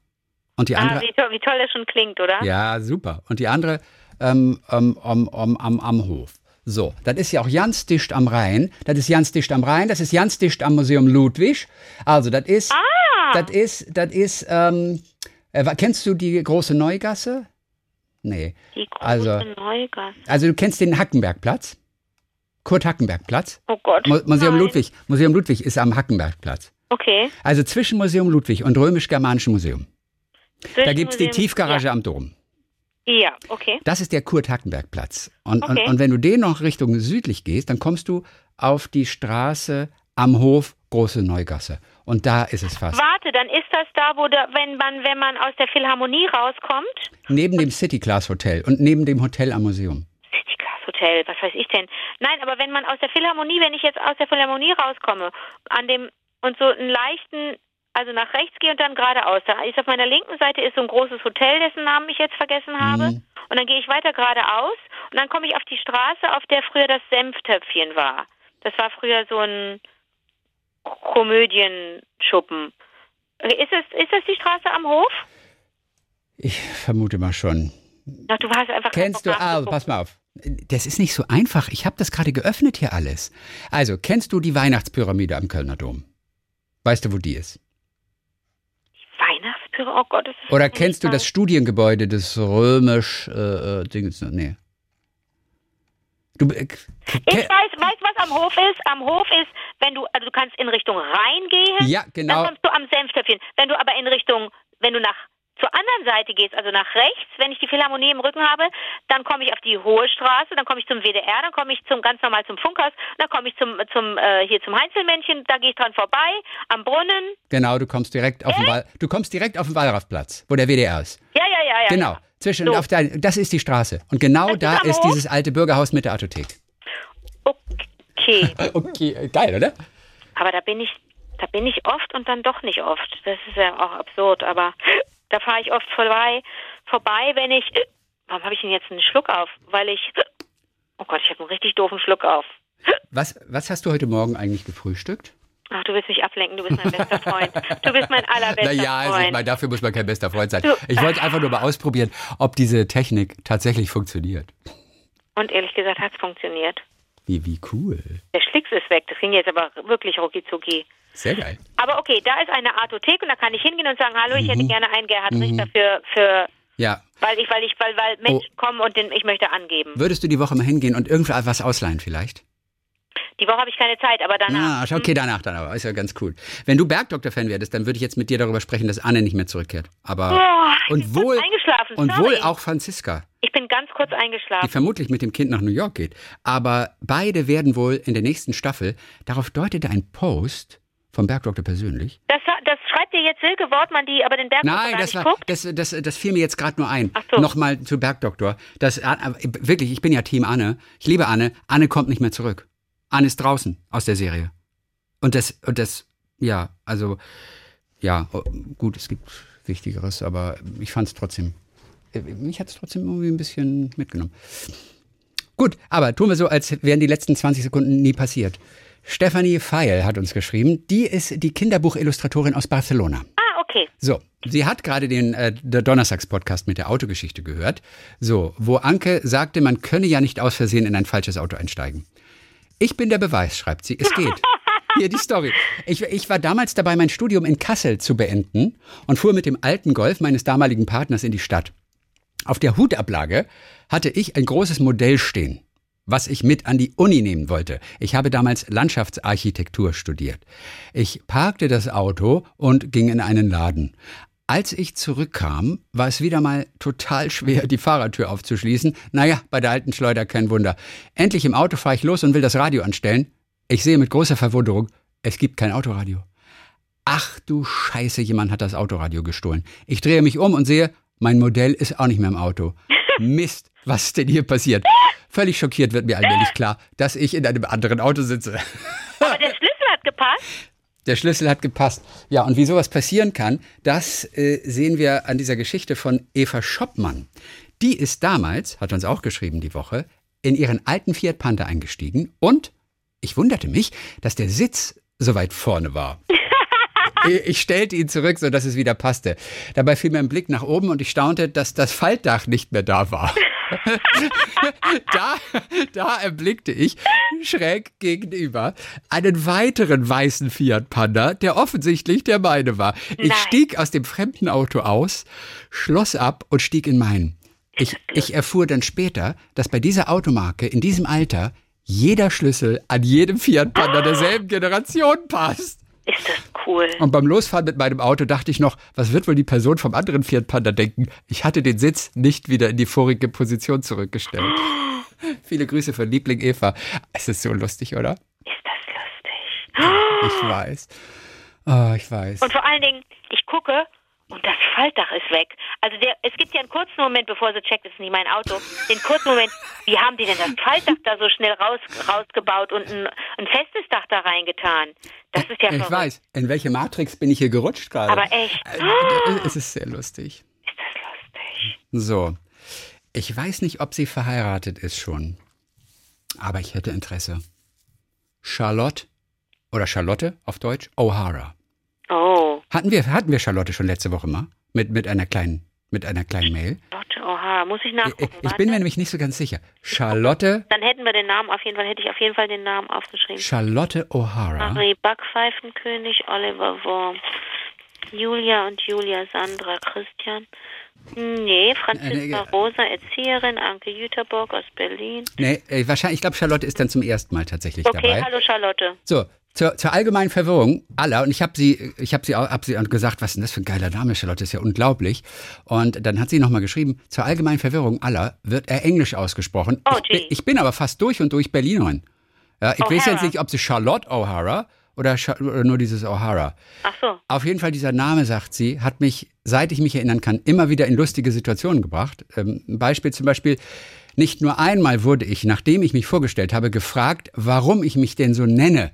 und die Ah, andere. wie, toll, wie toll das schon klingt, oder? Ja, super. Und die andere ähm, ähm, um, um, am, am Hof. So, das ist ja auch ganz dicht am Rhein. Das ist ganz dicht am Rhein. Das ist ganz dicht am Museum Ludwig. Also, das ist, Ah, das ist, das ist, ähm, äh, kennst du die große Neugasse? Nee. die große also- Neugasse. Also, du kennst den Hackenbergplatz? Kurt Hackenbergplatz? Oh Gott. Mu Museum Nein. Ludwig. Museum Ludwig ist am Hackenbergplatz. Okay. Also zwischen Museum Ludwig und Römisch-Germanischen Museum. Da gibt's die Museum- Tiefgarage am Dom. Ja, okay. Das ist der Kurt-Hackenberg-Platz. Und, und, Okay. und wenn du den noch Richtung südlich gehst, dann kommst du auf die Straße am Hof Große Neugasse. Und da ist es fast. Warte, dann ist das da, wo da, wenn man, wenn man aus der Philharmonie rauskommt? Neben dem City Class Hotel und neben dem Hotel am Museum. City Class Hotel, was weiß ich denn? Nein, aber wenn man aus der Philharmonie, wenn ich jetzt aus der Philharmonie rauskomme, an dem und so einen leichten, also nach rechts gehe und dann geradeaus, da ist auf meiner linken Seite ist so ein großes Hotel, dessen Namen ich jetzt vergessen habe. Mhm. Und dann gehe ich weiter geradeaus und dann komme ich auf die Straße, auf der früher das Senftöpfchen war. Das war früher so ein Komödienschuppen. Ist es, ist das die Straße am Hof? Ich vermute mal schon. Ach, du hast einfach Kennst du, also nachzugucken. pass mal auf. Das ist nicht so einfach. Ich habe das gerade geöffnet hier alles. Also, kennst du die Weihnachtspyramide am Kölner Dom? Weißt du, wo die ist? Weihnachtspyramide? Oh Gott, Oder kennst du das Studiengebäude des römisch äh, äh, Dings? Nee. Du, äh, ich weiß, weißt was am Hof ist? Am Hof ist, wenn du, also du kannst in Richtung Rhein gehen, ja, genau. dann kommst du am Senftöpfchen. Wenn du aber in Richtung, wenn du nach zur anderen Seite gehst, also nach rechts, wenn ich die Philharmonie im Rücken habe, dann komme ich auf die Hohe Straße, dann komme ich zum WDR, dann komme ich zum ganz normal zum Funkhaus, dann komme ich zum zum äh, hier zum Heinzelmännchen, da gehe ich dran vorbei, am Brunnen. Genau, du kommst direkt auf äh? den Wall, du kommst direkt auf den Wallraffplatz, wo der WDR ist. Ja, ja, ja, ja. Genau. Zwischen so. auf der, das ist die Straße und genau da ist, ist dieses alte Bürgerhaus mit der Artothek. Okay. okay, geil, oder? Aber da bin ich da bin ich oft und dann doch nicht oft. Das ist ja auch absurd, aber da fahre ich oft vorbei, vorbei, wenn ich. Warum habe ich denn jetzt einen Schluck auf? Weil ich. Oh Gott, ich habe einen richtig doofen Schluck auf. Was, was hast du heute Morgen eigentlich gefrühstückt? Ach, du willst mich ablenken, du bist mein bester Freund. Du bist mein allerbester naja, Freund. Also ich meine, dafür muss man kein bester Freund sein. Ich wollte einfach nur mal ausprobieren, ob diese Technik tatsächlich funktioniert. Und ehrlich gesagt hat es funktioniert. Wie, wie cool. Der Schlicks ist weg. Das ging jetzt aber wirklich rucki zucki. Sehr geil. Aber okay, da ist eine Artothek und da kann ich hingehen und sagen, hallo, ich hätte mhm. gerne einen Gerhard mhm. Richter für, für ja. Weil ich, weil ich, weil, weil Menschen oh. kommen und den, ich möchte angeben. Würdest du die Woche mal hingehen und irgendwas ausleihen vielleicht? Die Woche habe ich keine Zeit, aber danach. Ah, okay, danach dann aber. Ist ja ganz cool. Wenn du Bergdoktor-Fan wärst, dann würde ich jetzt mit dir darüber sprechen, dass Anne nicht mehr zurückkehrt. Aber oh, und wohl eingeschlafen. und wohl auch Franziska. Ich bin ganz kurz eingeschlafen. Die vermutlich mit dem Kind nach New York geht. Aber beide werden wohl in der nächsten Staffel. Darauf deutete ein Post vom Bergdoktor persönlich? Das, das schreibt dir jetzt Silke Wortmann, die aber den Bergdoktor Nein, das, war, guckt? Das, das, das fiel mir jetzt gerade nur ein. Ach so. Nochmal zu Bergdoktor. Das, äh, wirklich, ich bin ja Team Anne. Ich liebe Anne. Anne kommt nicht mehr zurück. Anne ist draußen aus der Serie. Und das, und das, ja, also, ja, oh, gut, es gibt Wichtigeres, aber ich fand es trotzdem, äh, mich hat es trotzdem irgendwie ein bisschen mitgenommen. Gut, aber tun wir so, als wären die letzten 20 Sekunden nie passiert. Stephanie Feil hat uns geschrieben. Die ist die Kinderbuchillustratorin aus Barcelona. Ah, okay. So, sie hat gerade den äh, Donnerstags-Podcast mit der Autogeschichte gehört. So, wo Anke sagte, man könne ja nicht aus Versehen in ein falsches Auto einsteigen. Ich bin der Beweis, schreibt sie. Es geht. Hier die Story. Ich, ich, war damals dabei, mein Studium in Kassel zu beenden und fuhr mit dem alten Golf meines damaligen Partners in die Stadt. Auf der Hutablage hatte ich ein großes Modell stehen was ich mit an die Uni nehmen wollte. Ich habe damals Landschaftsarchitektur studiert. Ich parkte das Auto und ging in einen Laden. Als ich zurückkam, war es wieder mal total schwer, die Fahrertür aufzuschließen. Naja, bei der alten Schleuder kein Wunder. Endlich im Auto fahre ich los und will das Radio anstellen. Ich sehe mit großer Verwunderung, es gibt kein Autoradio. Ach du Scheiße, jemand hat das Autoradio gestohlen. Ich drehe mich um und sehe, mein Modell ist auch nicht mehr im Auto. Mist, was ist denn hier passiert? Völlig schockiert wird mir allmählich klar, dass ich in einem anderen Auto sitze. Aber der Schlüssel hat gepasst. Der Schlüssel hat gepasst. Ja, und wie sowas passieren kann, das äh, sehen wir an dieser Geschichte von Eva Schoppmann. Die ist damals, hat uns auch geschrieben die Woche, in ihren alten Fiat Panther eingestiegen und ich wunderte mich, dass der Sitz so weit vorne war. Ich stellte ihn zurück, sodass es wieder passte. Dabei fiel mir ein Blick nach oben und ich staunte, dass das Faltdach nicht mehr da war. da, da erblickte ich schräg gegenüber einen weiteren weißen Fiat Panda, der offensichtlich der meine war. Ich Nein. stieg aus dem fremden Auto aus, schloss ab und stieg in meinen. Ich, ich erfuhr dann später, dass bei dieser Automarke in diesem Alter jeder Schlüssel an jedem Fiat Panda derselben Generation passt. Ist das cool. Und beim Losfahren mit meinem Auto dachte ich noch, was wird wohl die Person vom anderen Fiat Panda denken? Ich hatte den Sitz nicht wieder in die vorige Position zurückgestellt. Viele Grüße von Liebling Eva. Es ist so lustig, oder? Ist das lustig? Ich weiß. Oh, ich weiß. Und vor allen Dingen, ich gucke und das Faltdach ist weg. Also der, es gibt ja einen kurzen Moment, bevor sie checkt, das ist nicht mein Auto, den kurzen Moment, wie haben die denn das Faltdach da so schnell raus, rausgebaut und ein, ein festes Dach da reingetan? Das ist ja Ich verrückt. weiß, in welche Matrix bin ich hier gerutscht gerade? Aber echt. Äh, es ist sehr lustig. Ist das lustig. So. Ich weiß nicht, ob sie verheiratet ist schon. Aber ich hätte Interesse. Charlotte oder Charlotte auf Deutsch O'Hara. Oh. Hatten wir, hatten wir Charlotte schon letzte Woche mal? Mit, mit einer kleinen, mit einer kleinen Mail? Charlotte O'Hara. O'Hara. Muss ich nachgucken. Ich, ich bin mir nämlich nicht so ganz sicher. Charlotte. Dann hätten wir den Namen auf jeden Fall, hätte ich auf jeden Fall den Namen aufgeschrieben. Charlotte O'Hara. Marie Backpfeifenkönig, Oliver Worm, Julia und Julia, Sandra, Christian. Nee, Franziska Rosa, Erzieherin, Anke Jüterborg aus Berlin. Nee, äh, wahrscheinlich, ich glaube, Charlotte ist dann zum ersten Mal tatsächlich Okay, dabei. hallo Charlotte. So, zur, zur allgemeinen Verwirrung aller, und ich habe sie, ich habe sie auch hab sie gesagt, was ist denn das für ein geiler Name, Charlotte, ist ja unglaublich. Und dann hat sie nochmal geschrieben, zur allgemeinen Verwirrung aller wird er Englisch ausgesprochen. Oh, ich, ich bin aber fast durch und durch Berlinerin. Ja, ich weiß jetzt nicht, ob sie Charlotte O'Hara oder, oder nur dieses O'Hara. Ach so. Auf jeden Fall, dieser Name, sagt sie, hat mich, seit ich mich erinnern kann, immer wieder in lustige Situationen gebracht. Ähm, ein Beispiel zum Beispiel, nicht nur einmal wurde ich, nachdem ich mich vorgestellt habe, gefragt, warum ich mich denn so nenne.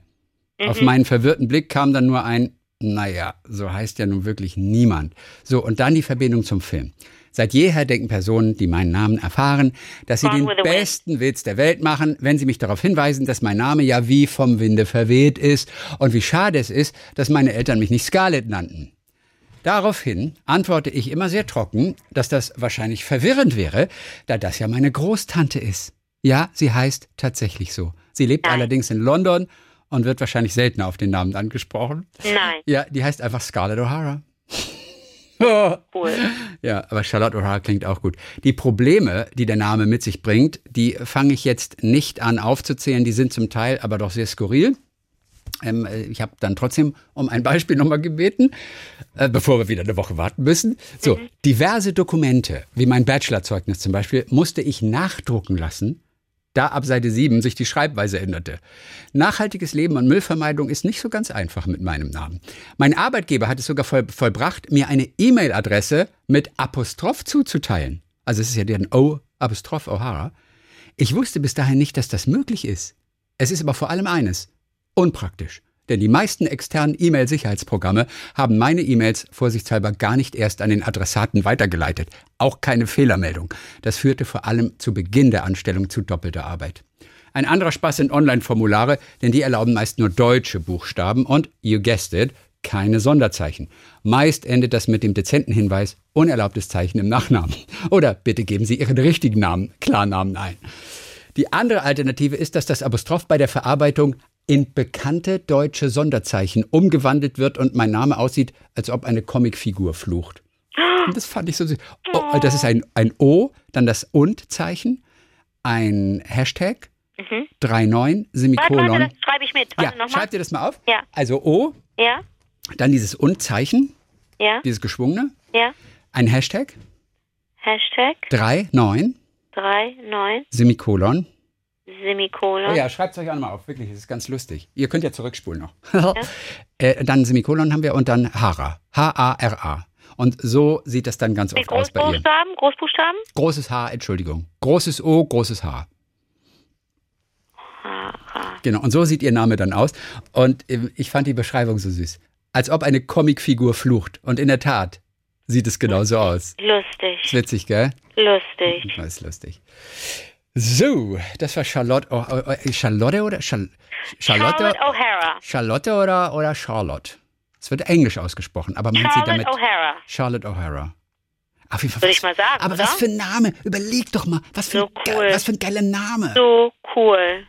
Auf meinen verwirrten Blick kam dann nur ein, naja, so heißt ja nun wirklich niemand. So, und dann die Verbindung zum Film. Seit jeher denken Personen, die meinen Namen erfahren, dass sie den besten Witz der Welt machen, wenn sie mich darauf hinweisen, dass mein Name ja wie vom Winde verweht ist und wie schade es ist, dass meine Eltern mich nicht Scarlett nannten. Daraufhin antworte ich immer sehr trocken, dass das wahrscheinlich verwirrend wäre, da das ja meine Großtante ist. Ja, sie heißt tatsächlich so. Sie lebt allerdings in London und wird wahrscheinlich seltener auf den Namen angesprochen. Nein, Ja, die heißt einfach Scarlett O'Hara. cool. Ja, aber Charlotte O'Hara klingt auch gut. Die Probleme, die der Name mit sich bringt, die fange ich jetzt nicht an aufzuzählen. Die sind zum Teil aber doch sehr skurril. Ähm, äh, ich habe dann trotzdem um ein Beispiel nochmal gebeten, äh, bevor wir wieder eine Woche warten müssen. So, diverse Dokumente, wie mein Bachelorzeugnis zum Beispiel, musste ich nachdrucken lassen, da ab Seite 7 sich die Schreibweise änderte. Nachhaltiges Leben und Müllvermeidung ist nicht so ganz einfach mit meinem Namen. Mein Arbeitgeber hat es sogar voll, vollbracht, mir eine E-Mail-Adresse mit Apostroph zuzuteilen. Also es ist ja deren O, Apostroph O'Hara. Ich wusste bis dahin nicht, dass das möglich ist. Es ist aber vor allem eines, unpraktisch. Denn die meisten externen E-Mail-Sicherheitsprogramme haben meine E-Mails vorsichtshalber gar nicht erst an den Adressaten weitergeleitet. Auch keine Fehlermeldung. Das führte vor allem zu Beginn der Anstellung zu doppelter Arbeit. Ein anderer Spaß sind Online-Formulare, denn die erlauben meist nur deutsche Buchstaben und, you guessed it, keine Sonderzeichen. Meist endet das mit dem dezenten Hinweis, unerlaubtes Zeichen im Nachnamen. Oder bitte geben Sie Ihren richtigen Namen, Klarnamen ein. Die andere Alternative ist, dass das Apostroph bei der Verarbeitung in bekannte deutsche Sonderzeichen umgewandelt wird und mein Name aussieht, als ob eine Comicfigur flucht. Und das fand ich so süß. Oh, das ist ein, ein O, dann das Und-Zeichen, ein Hashtag, 39, Warte, warte, Semikolon. das schreibe ich mit. Ja, Warte nochmal. schreib dir das mal auf. Ja. Also O, Ja, dann dieses Und-Zeichen, ja, dieses geschwungene, ja. ein Hashtag, Hashtag 39, 39 Semikolon. Semikolon. Oh ja, schreibt es euch auch nochmal auf, wirklich, das ist ganz lustig. Ihr könnt ja zurückspulen noch. äh, dann Semikolon haben wir und dann Hara. H-A-R-A. Und so sieht das dann ganz Mit oft aus bei ihr. Großbuchstaben, Großbuchstaben? Großes H, Entschuldigung. Großes O, großes H. Genau, und so sieht ihr Name dann aus. Und äh, ich fand die Beschreibung so süß. Als ob eine Comicfigur flucht. Und in der Tat sieht es genauso aus. Ist Lustig, witzig, gell? lustig. Das ist lustig. So, das war Charlotte. Oh, oh, Charlotte oder Char Charlotte? Charlotte O'Hara. Charlotte oder, oder Charlotte? Es wird Englisch ausgesprochen, aber meint sie Charlotte damit O'Hara. Charlotte O'Hara? Auf jeden Fall. Würde ich mal sagen, Aber oder? was für ein Name? Überleg doch mal. Was für, So ein, cool. was für ein geiler Name. So cool.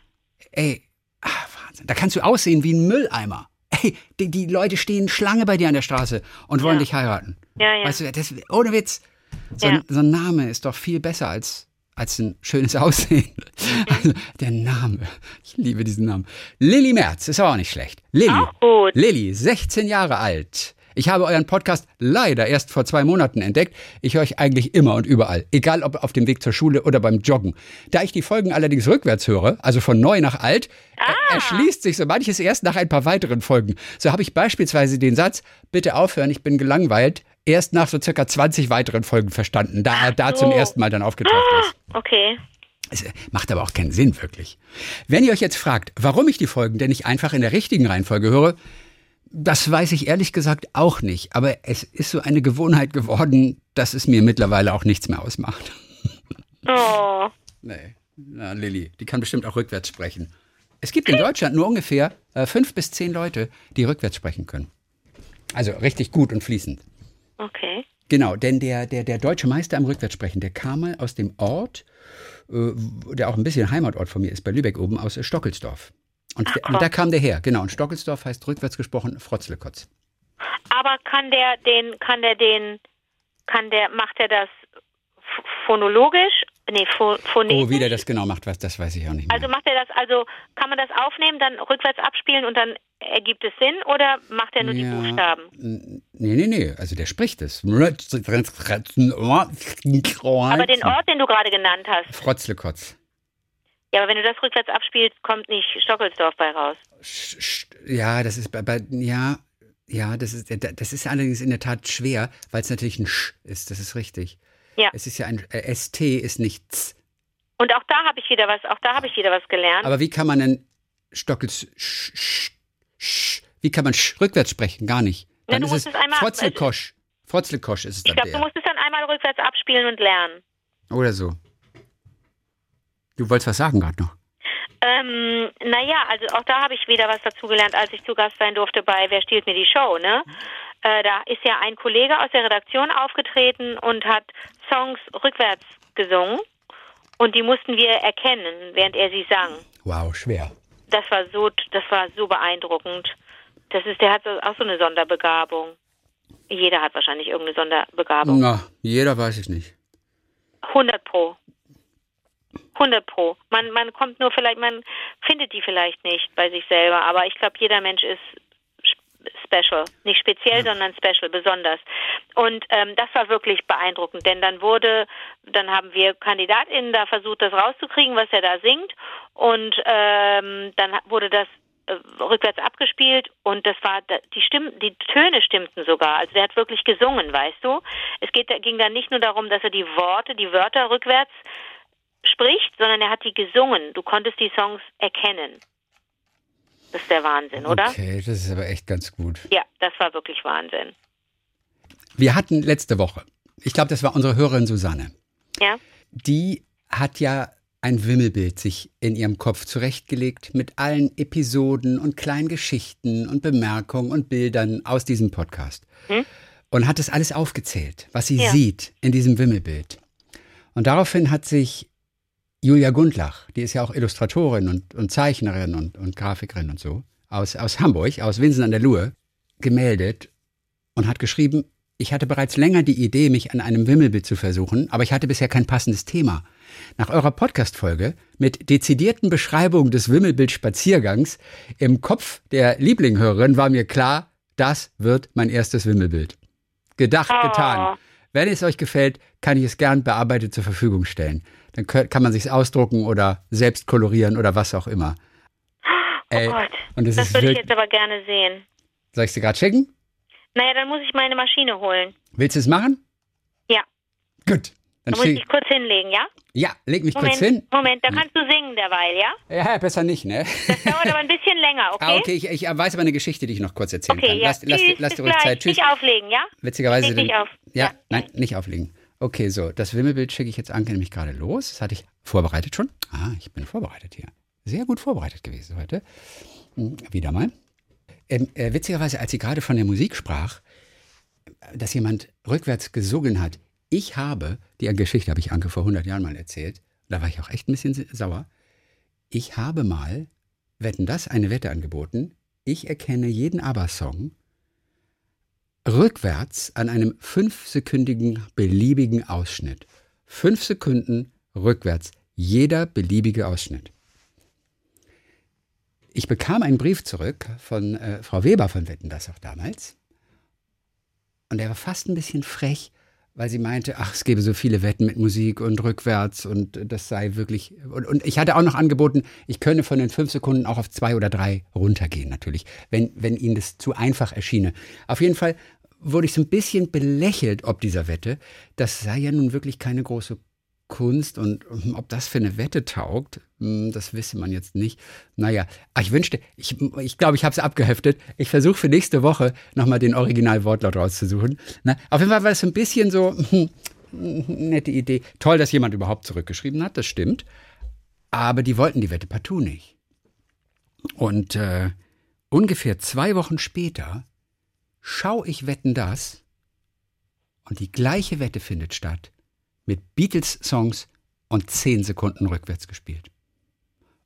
Ey, ah, Wahnsinn. Da kannst du aussehen wie ein Mülleimer. Ey, die, die Leute stehen Schlange bei dir an der Straße und wollen Ja. dich heiraten. Ja, ja. Weißt du, das, ohne Witz. So, Ja. ein, so ein Name ist doch viel besser als, als ein schönes Aussehen. Mhm. Also, der Name. Ich liebe diesen Namen. Lilly Merz ist aber auch nicht schlecht. Lilly. Auch gut. Lilly, 16 Jahre alt. Ich habe euren Podcast leider erst vor zwei Monaten entdeckt. Ich höre euch eigentlich immer und überall, egal ob auf dem Weg zur Schule oder beim Joggen. Da ich die Folgen allerdings rückwärts höre, also von neu nach alt, er- erschließt sich so manches erst nach ein paar weiteren Folgen. So habe ich beispielsweise den Satz, bitte aufhören, ich bin gelangweilt, erst nach so circa 20 weiteren Folgen verstanden, da er da zum so. ersten Mal dann aufgetaucht ist. Okay. Es macht aber auch keinen Sinn, wirklich. Wenn ihr euch jetzt fragt, warum ich die Folgen denn nicht einfach in der richtigen Reihenfolge höre, das weiß ich ehrlich gesagt auch nicht. Aber es ist so eine Gewohnheit geworden, dass es mir mittlerweile auch nichts mehr ausmacht. Oh. Nee, na, Lilly, die kann bestimmt auch rückwärts sprechen. Es gibt in Deutschland nur ungefähr äh, fünf bis zehn Leute, die rückwärts sprechen können. Also richtig gut und fließend. Okay. Genau, denn der, der, der deutsche Meister am Rückwärtssprechen, der kam mal aus dem Ort, äh, der auch ein bisschen Heimatort von mir ist, bei Lübeck oben, aus Stockelsdorf. Und, der, und da kam der her, genau. Und Stockelsdorf heißt rückwärts gesprochen Frotzlekotz. Aber kann der den, kann der den, kann der, macht er das phonologisch? Nee, phonetisch? Oh, wie der das genau macht, was, das weiß ich auch nicht mehr. Also macht er das, also kann man das aufnehmen, dann rückwärts abspielen und dann ergibt es Sinn oder macht er nur ja, die Buchstaben? Nee, nee, nee, also der spricht es. Aber den Ort, den du gerade genannt hast. Frotzlekotz. Ja, aber wenn du das rückwärts abspielst, kommt nicht Stockelsdorf bei raus. Ja, das ist bei, bei ja, ja, das ist, das ist allerdings in der Tat schwer, weil es natürlich ein Sch ist, das ist richtig. Ja. Es ist ja ein äh, ST ist nichts. Und auch da habe ich wieder was, auch da habe ich wieder was gelernt. Aber wie kann man denn Stockels sch, sch, sch, wie kann man sch rückwärts sprechen? Gar nicht. Dann ja, ist es, es Frotzelkosch. Frotzelkosch ist es dann. Ich glaube, du musst es dann einmal rückwärts abspielen und lernen. Oder so. Du wolltest was sagen gerade noch. Ähm, naja, also auch da habe ich wieder was dazugelernt, als ich zu Gast sein durfte bei Wer stiehlt mir die Show, ne? Äh, da ist ja ein Kollege aus der Redaktion aufgetreten und hat Songs rückwärts gesungen und die mussten wir erkennen, während er sie sang. Wow, schwer. Das war so, das war so beeindruckend. Das ist, der hat auch so eine Sonderbegabung. Jeder hat wahrscheinlich irgendeine Sonderbegabung. Na, jeder weiß ich nicht. 100 pro. 100 pro. Man, man kommt nur vielleicht, man findet die vielleicht nicht bei sich selber, aber ich glaube, jeder Mensch ist special. Nicht speziell, ja. sondern special, besonders. Und ähm, das war wirklich beeindruckend, denn dann wurde, dann haben wir KandidatInnen da versucht, das rauszukriegen, was er da singt. Und ähm, dann wurde das äh, rückwärts abgespielt und das war die Stimmen, die Töne stimmten sogar. Also er hat wirklich gesungen, weißt du. Es geht, ging dann nicht nur darum, dass er die Worte, die Wörter rückwärts spricht, sondern er hat die gesungen. Du konntest die Songs erkennen. Das ist der Wahnsinn, oder? Okay, das ist aber echt ganz gut. Ja, das war wirklich Wahnsinn. Wir hatten letzte Woche, ich glaube, das war unsere Hörerin Susanne. Ja. Die hat ja ein Wimmelbild sich in ihrem Kopf zurechtgelegt mit allen Episoden und kleinen Geschichten und Bemerkungen und Bildern aus diesem Podcast. Hm? Und hat es alles aufgezählt, was sie ja. sieht in diesem Wimmelbild. Und daraufhin hat sich Julia Gundlach, die ist ja auch Illustratorin und, und Zeichnerin und, und Grafikerin und so, aus, aus Hamburg, aus Winsen an der Luhe, gemeldet und hat geschrieben, ich hatte bereits länger die Idee, mich an einem Wimmelbild zu versuchen, aber ich hatte bisher kein passendes Thema. Nach eurer Podcast-Folge mit dezidierten Beschreibungen des Wimmelbild-Spaziergangs im Kopf der Lieblinghörerin war mir klar, das wird mein erstes Wimmelbild. Gedacht, oh. getan. Wenn es euch gefällt, kann ich es gern bearbeitet zur Verfügung stellen. Dann kann man sich ausdrucken oder selbst kolorieren oder was auch immer. Oh Ey, Gott, das, das würde ich jetzt aber gerne sehen. Soll ich sie gerade schicken? Naja, dann muss ich meine Maschine holen. Willst du es machen? Ja. Gut. Dann, dann muss ich dich kurz hinlegen, ja? Ja, leg mich Moment, kurz hin. Moment, da kannst du singen derweil, ja? Ja, besser nicht, ne? Das dauert aber ein bisschen länger, okay? Ah, okay, ich, ich weiß aber eine Geschichte, die ich noch kurz erzählen okay, kann. Ja. Lass, lass, Tschüss, lass dir ruhig Zeit. Tschüss. Nicht auflegen, ja? Witzigerweise. Nicht auf. Ja, ja, nein, nicht auflegen. Okay, so, das Wimmelbild schicke ich jetzt Anke nämlich gerade los. Das hatte ich vorbereitet schon. Ah, ich bin vorbereitet hier. Sehr gut vorbereitet gewesen heute. Hm, wieder mal. Ähm, äh, witzigerweise, als sie gerade von der Musik sprach, dass jemand rückwärts gesungen hat. Ich habe, die Geschichte habe ich Anke vor 100 Jahren mal erzählt, da war ich auch echt ein bisschen sauer. Ich habe mal, wetten das, eine Wette angeboten. Ich erkenne jeden ABBA-Song rückwärts an einem fünfsekündigen beliebigen Ausschnitt. Fünf Sekunden rückwärts, jeder beliebige Ausschnitt. Ich bekam einen Brief zurück von äh, Frau Weber von Wetten, das auch damals. Und er war fast ein bisschen frech, weil sie meinte, ach, es gäbe so viele Wetten mit Musik und rückwärts und das sei wirklich. Und, und, ich hatte auch noch angeboten, ich könne von den fünf Sekunden auch auf zwei oder drei runtergehen, natürlich, wenn, wenn Ihnen das zu einfach erschiene. Auf jeden Fall wurde ich so ein bisschen belächelt ob dieser Wette. Das sei ja nun wirklich keine große Kunst und hm, ob das für eine Wette taugt, hm, das wisse man jetzt nicht. Naja, ich wünschte, ich glaube, ich, glaub, ich habe es abgeheftet. Ich versuche für nächste Woche nochmal den Originalwortlaut rauszusuchen. Na, auf jeden Fall war es ein bisschen so, hm, nette Idee. Toll, dass jemand überhaupt zurückgeschrieben hat, das stimmt. Aber die wollten die Wette partout nicht. Und äh, ungefähr zwei Wochen später schau ich Wetten das Und die gleiche Wette findet statt mit Beatles-Songs und zehn Sekunden rückwärts gespielt.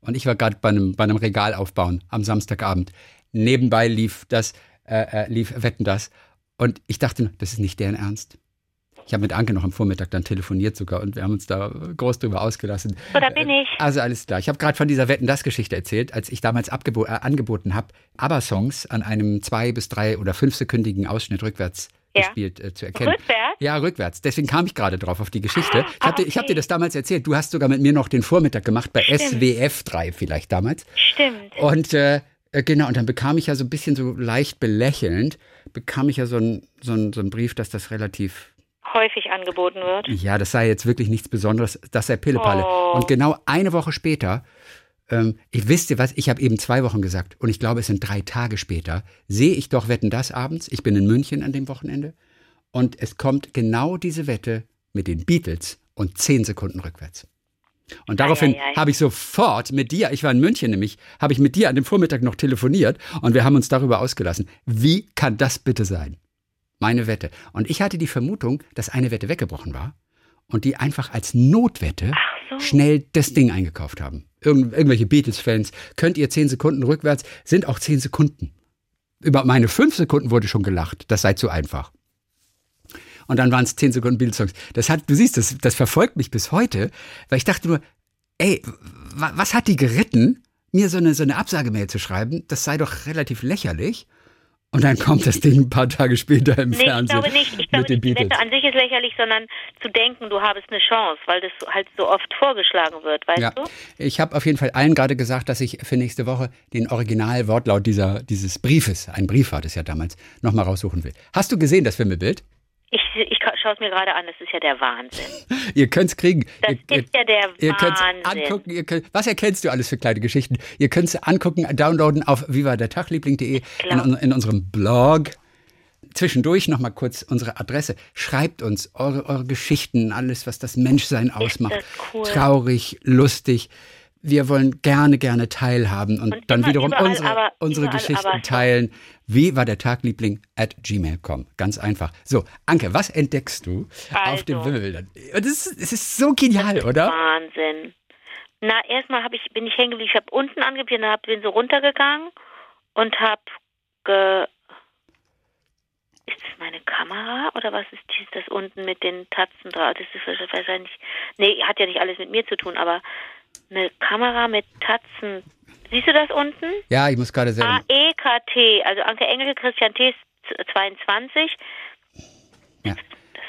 Und ich war gerade bei einem, bei einem Regal aufbauen am Samstagabend. Nebenbei lief das, äh, äh, lief Wetten das. Und ich dachte, das ist nicht deren Ernst. Ich habe mit Anke noch am Vormittag dann telefoniert sogar und wir haben uns da groß drüber ausgelassen. So, da bin ich. Also alles klar. Ich habe gerade von dieser Wetten das Geschichte erzählt, als ich damals äh, angeboten habe, ABBA-Songs an einem zwei bis drei oder fünfsekündigen Ausschnitt rückwärts ja. gespielt äh, zu erkennen. Rückwärts? Ja, rückwärts. Deswegen kam ich gerade drauf auf die Geschichte. Ich habe ah, okay. dir, hab dir das damals erzählt. Du hast sogar mit mir noch den Vormittag gemacht bei Stimmt. SWF 3 vielleicht damals. Stimmt. Und äh, äh, genau, und dann bekam ich ja so ein bisschen so leicht belächelnd, bekam ich ja so einen so so ein Brief, dass das relativ häufig angeboten wird. Ja, das sei jetzt wirklich nichts Besonderes, das sei Pillepalle. Oh. Und genau eine Woche später, ähm, ich wisste was, ich habe eben zwei Wochen gesagt und ich glaube, es sind drei Tage später, sehe ich doch Wetten das abends. Ich bin in München an dem Wochenende und es kommt genau diese Wette mit den Beatles und zehn Sekunden rückwärts. Und daraufhin habe ich sofort mit dir, ich war in München nämlich, habe ich mit dir an dem Vormittag noch telefoniert und wir haben uns darüber ausgelassen. Wie kann das bitte sein? Meine Wette. Und ich hatte die Vermutung, dass eine Wette weggebrochen war und die einfach als Notwette so. schnell das Ding eingekauft haben. Irgendw irgendwelche Beatles-Fans, könnt ihr zehn Sekunden rückwärts, sind auch zehn Sekunden. Über meine fünf Sekunden wurde schon gelacht. Das sei zu einfach. Und dann waren es zehn Sekunden Beatles-Songs. Das hat, du siehst, das, das verfolgt mich bis heute, weil ich dachte nur, ey, was hat die geritten, mir so eine, so eine Absagemail zu schreiben? Das sei doch relativ lächerlich. Und dann kommt das Ding ein paar Tage später im nee, Fernsehen. Ich glaube nicht. Ich glaube, die Wette an sich ist lächerlich, sondern zu denken, du habest eine Chance, weil das halt so oft vorgeschlagen wird, weißt ja. du? Ich habe auf jeden Fall allen gerade gesagt, dass ich für nächste Woche den Originalwortlaut dieser, dieses Briefes, ein Brief war das ja damals, nochmal raussuchen will. Hast du gesehen, das Wimmelbild? Ich, ich schaue es mir gerade an, das ist ja der Wahnsinn. ihr könnt es kriegen. Das ihr, ist ja der ihr Wahnsinn. Angucken, ihr könnt, was erkennst du alles für kleine Geschichten? Ihr könnt es angucken, downloaden auf vivadertagliebling.de in, in unserem Blog zwischendurch noch mal kurz unsere Adresse. Schreibt uns eure, eure Geschichten, alles, was das Menschsein ausmacht. Cool. Traurig, lustig. Wir wollen gerne, gerne teilhaben und, und dann wiederum überall, unsere, aber, unsere Geschichten teilen. Wie war der Tagliebling at gmail.com? Ganz einfach. So, Anke, was entdeckst du also, auf dem Wimmelbildern? Das ist, das ist so genial, oder? Wahnsinn. Na, erstmal ich, bin ich hängen geblieben. Ich habe unten angeblieben, hab, bin so runtergegangen und habe ge ist das meine Kamera oder was ist das unten mit den Tatzen drauf? Das ist wahrscheinlich. Nee, hat ja nicht alles mit mir zu tun, aber eine Kamera mit Tatzen. Siehst du das unten? Ja, ich muss gerade sehen. A-E-K-T, also Anke Engelke, Christian T. 22. Ja.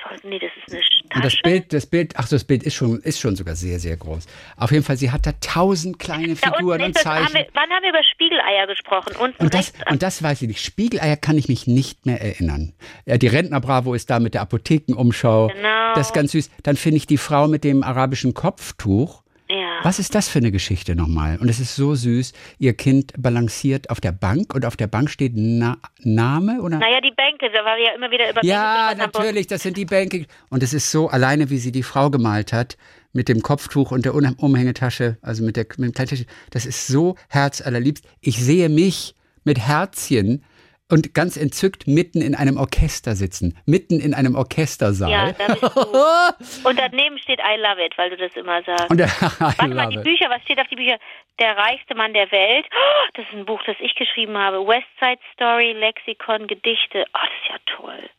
Das, nee, das ist eine Tasche. Und das Bild, das Bild, ach so, das Bild ist schon, ist schon sogar sehr, sehr groß. Auf jeden Fall, sie hat da tausend kleine Figuren und Zeichen. Haben wir, wann haben wir über Spiegeleier gesprochen? Unten und, das, und das weiß ich nicht. Spiegeleier kann ich mich nicht mehr erinnern. Ja, die Rentner Bravo ist da mit der Apothekenumschau. Genau. Das ist ganz süß. Dann finde ich die Frau mit dem arabischen Kopftuch. Ja. Was ist das für eine Geschichte nochmal? Und es ist so süß. Ihr Kind balanciert auf der Bank und auf der Bank steht Na Name oder? Naja, die Bänke, da war ja immer wieder über Ja, natürlich, das sind die Bänke. Und es ist so, alleine wie sie die Frau gemalt hat, mit dem Kopftuch und der Umhängetasche, also mit, der, mit dem Kleintasche, das ist so herzallerliebst. Ich sehe mich mit Herzchen und ganz entzückt mitten in einem Orchester sitzen, mitten in einem Orchestersaal. Ja, da bist du. Und daneben steht I love it, weil du das immer sagst. Und, I Warte mal, die Bücher, was steht auf die Bücher? Der reichste Mann der Welt. Oh, das ist ein Buch, das ich geschrieben habe. West Side Story, Lexikon, Gedichte. Oh, das ist ja toll.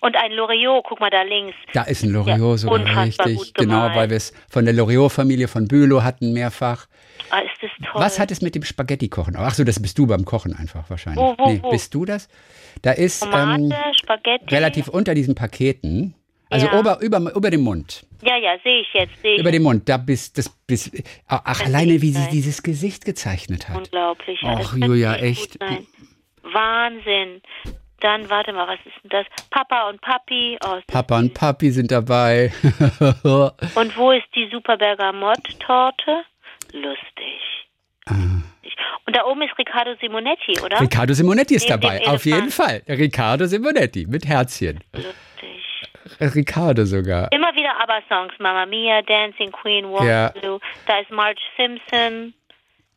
Und ein Loriot, guck mal da links. Da ist ein Loriot ja, sogar richtig. Genau, weil wir es von der Loriot-Familie von Bülow hatten mehrfach. Ah, ist das toll. Was hat es mit dem Spaghetti-Kochen? Ach so, das bist du beim Kochen einfach wahrscheinlich. Wo, wo, nee, wo? Bist du das? Da ist Tomate, ähm, Spaghetti. relativ unter diesen Paketen, also ja. ober, über, über dem Mund. Ja, ja, sehe ich jetzt. Seh ich über dem Mund, da bist das bist, ach, das alleine wie sie dieses Gesicht gezeichnet hat. Unglaublich. Ach, Julia, echt. Wahnsinn. Dann, warte mal, was ist denn das? Papa und Papi. Oh, Papa und Papi sind dabei. und wo ist die Super Bergamott-Torte? Lustig. Ah. Und da oben ist Riccardo Simonetti, oder? Riccardo Simonetti ist Neben dabei, auf jeden Fall. Riccardo Simonetti mit Herzchen. Lustig. Riccardo sogar. Immer wieder ABBA-Songs. Mamma Mia, Dancing Queen, Waterloo. Ja. Da ist Marge Simpson.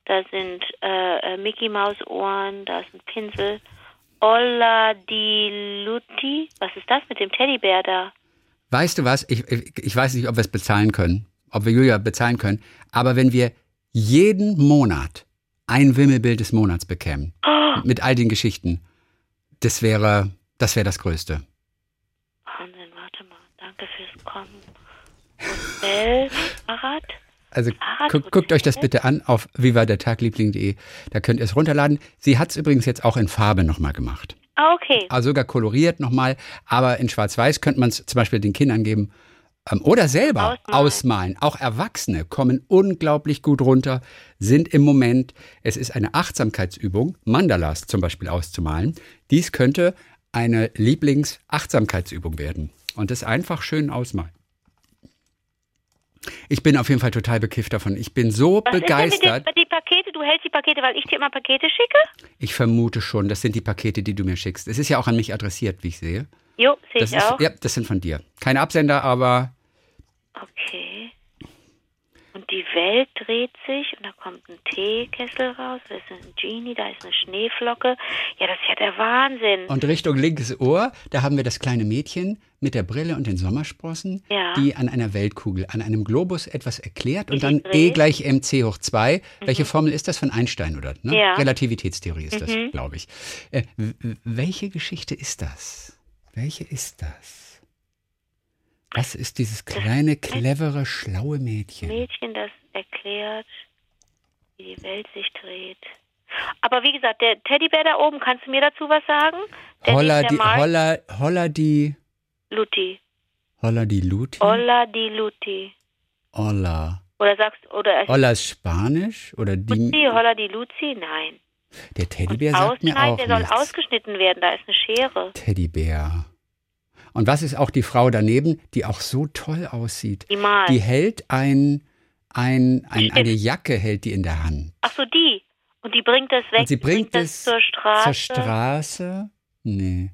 Da sind äh, äh Mickey Maus Ohren. Da ist ein Pinsel. Olla di Lutti. Was ist das mit dem Teddybär da? weißt du was? Ich, ich, ich weiß nicht, ob wir es bezahlen können, ob wir Julia bezahlen können, aber wenn wir jeden Monat ein Wimmelbild des Monats bekämen, Oh, mit all den Geschichten, das wäre, das wäre das Größte. Wahnsinn, warte mal. Danke fürs Kommen. Hotel, Fahrrad? Also guckt, guckt euch das bitte an auf vivadertagliebling.de. Da könnt ihr es runterladen. Sie hat es übrigens jetzt auch in Farbe nochmal gemacht. Ah, okay. Also sogar koloriert nochmal, aber in Schwarz-Weiß könnte man es zum Beispiel den Kindern geben. Ähm, oder selber Ausmalen. ausmalen. Auch Erwachsene kommen unglaublich gut runter, sind im Moment, es ist eine Achtsamkeitsübung, Mandalas zum Beispiel auszumalen. Dies könnte eine Lieblings-Achtsamkeitsübung werden. Und das einfach schön ausmalen. Ich bin auf jeden Fall total bekifft davon. Ich bin so Was begeistert. ist denn die Pakete? Du hältst die Pakete, weil ich dir immer Pakete schicke? Ich vermute schon, das sind die Pakete, die du mir schickst. Es ist ja auch an mich adressiert, wie ich sehe. Jo, sehe ich ist, auch. ja, das sind von dir. Keine Absender, aber Okay. Und die Welt dreht sich und da kommt ein Teekessel raus, da ist ein Genie, da ist eine Schneeflocke. Ja, das ist ja der Wahnsinn. und Richtung linkes Ohr, da haben wir das kleine Mädchen mit der Brille und den Sommersprossen, Ja. die an einer Weltkugel, an einem Globus etwas erklärt und Wie dann sie dreht. E gleich mc hoch 2. Welche Formel ist das von Einstein oder? Ne? Ja. Relativitätstheorie ist das, Mhm. glaube ich. Äh, welche Geschichte ist das? Welche ist das? Was ist dieses kleine, clevere, schlaue Mädchen? Mädchen, das erklärt, wie die Welt sich dreht. Aber wie gesagt, der Teddybär da oben, kannst du mir dazu was sagen? Der Holla die, holla, holla die, Luti. holla die Luti? Olla di Luti. Holla. Oder sagst, oder Holla ist Spanisch oder die, Luzi, Holla di Luzi? Nein. der Teddybär sagt mir auch der soll nichts. ausgeschnitten werden, da ist eine Schere. Teddybär. Und was ist auch die Frau daneben, die auch so toll aussieht? Die mal. Die hält ein, ein, ein, eine Jacke hält die in der Hand. Ach so, die. Und die bringt das weg. Und sie bringt das es zur Straße. Zur Straße? Nee.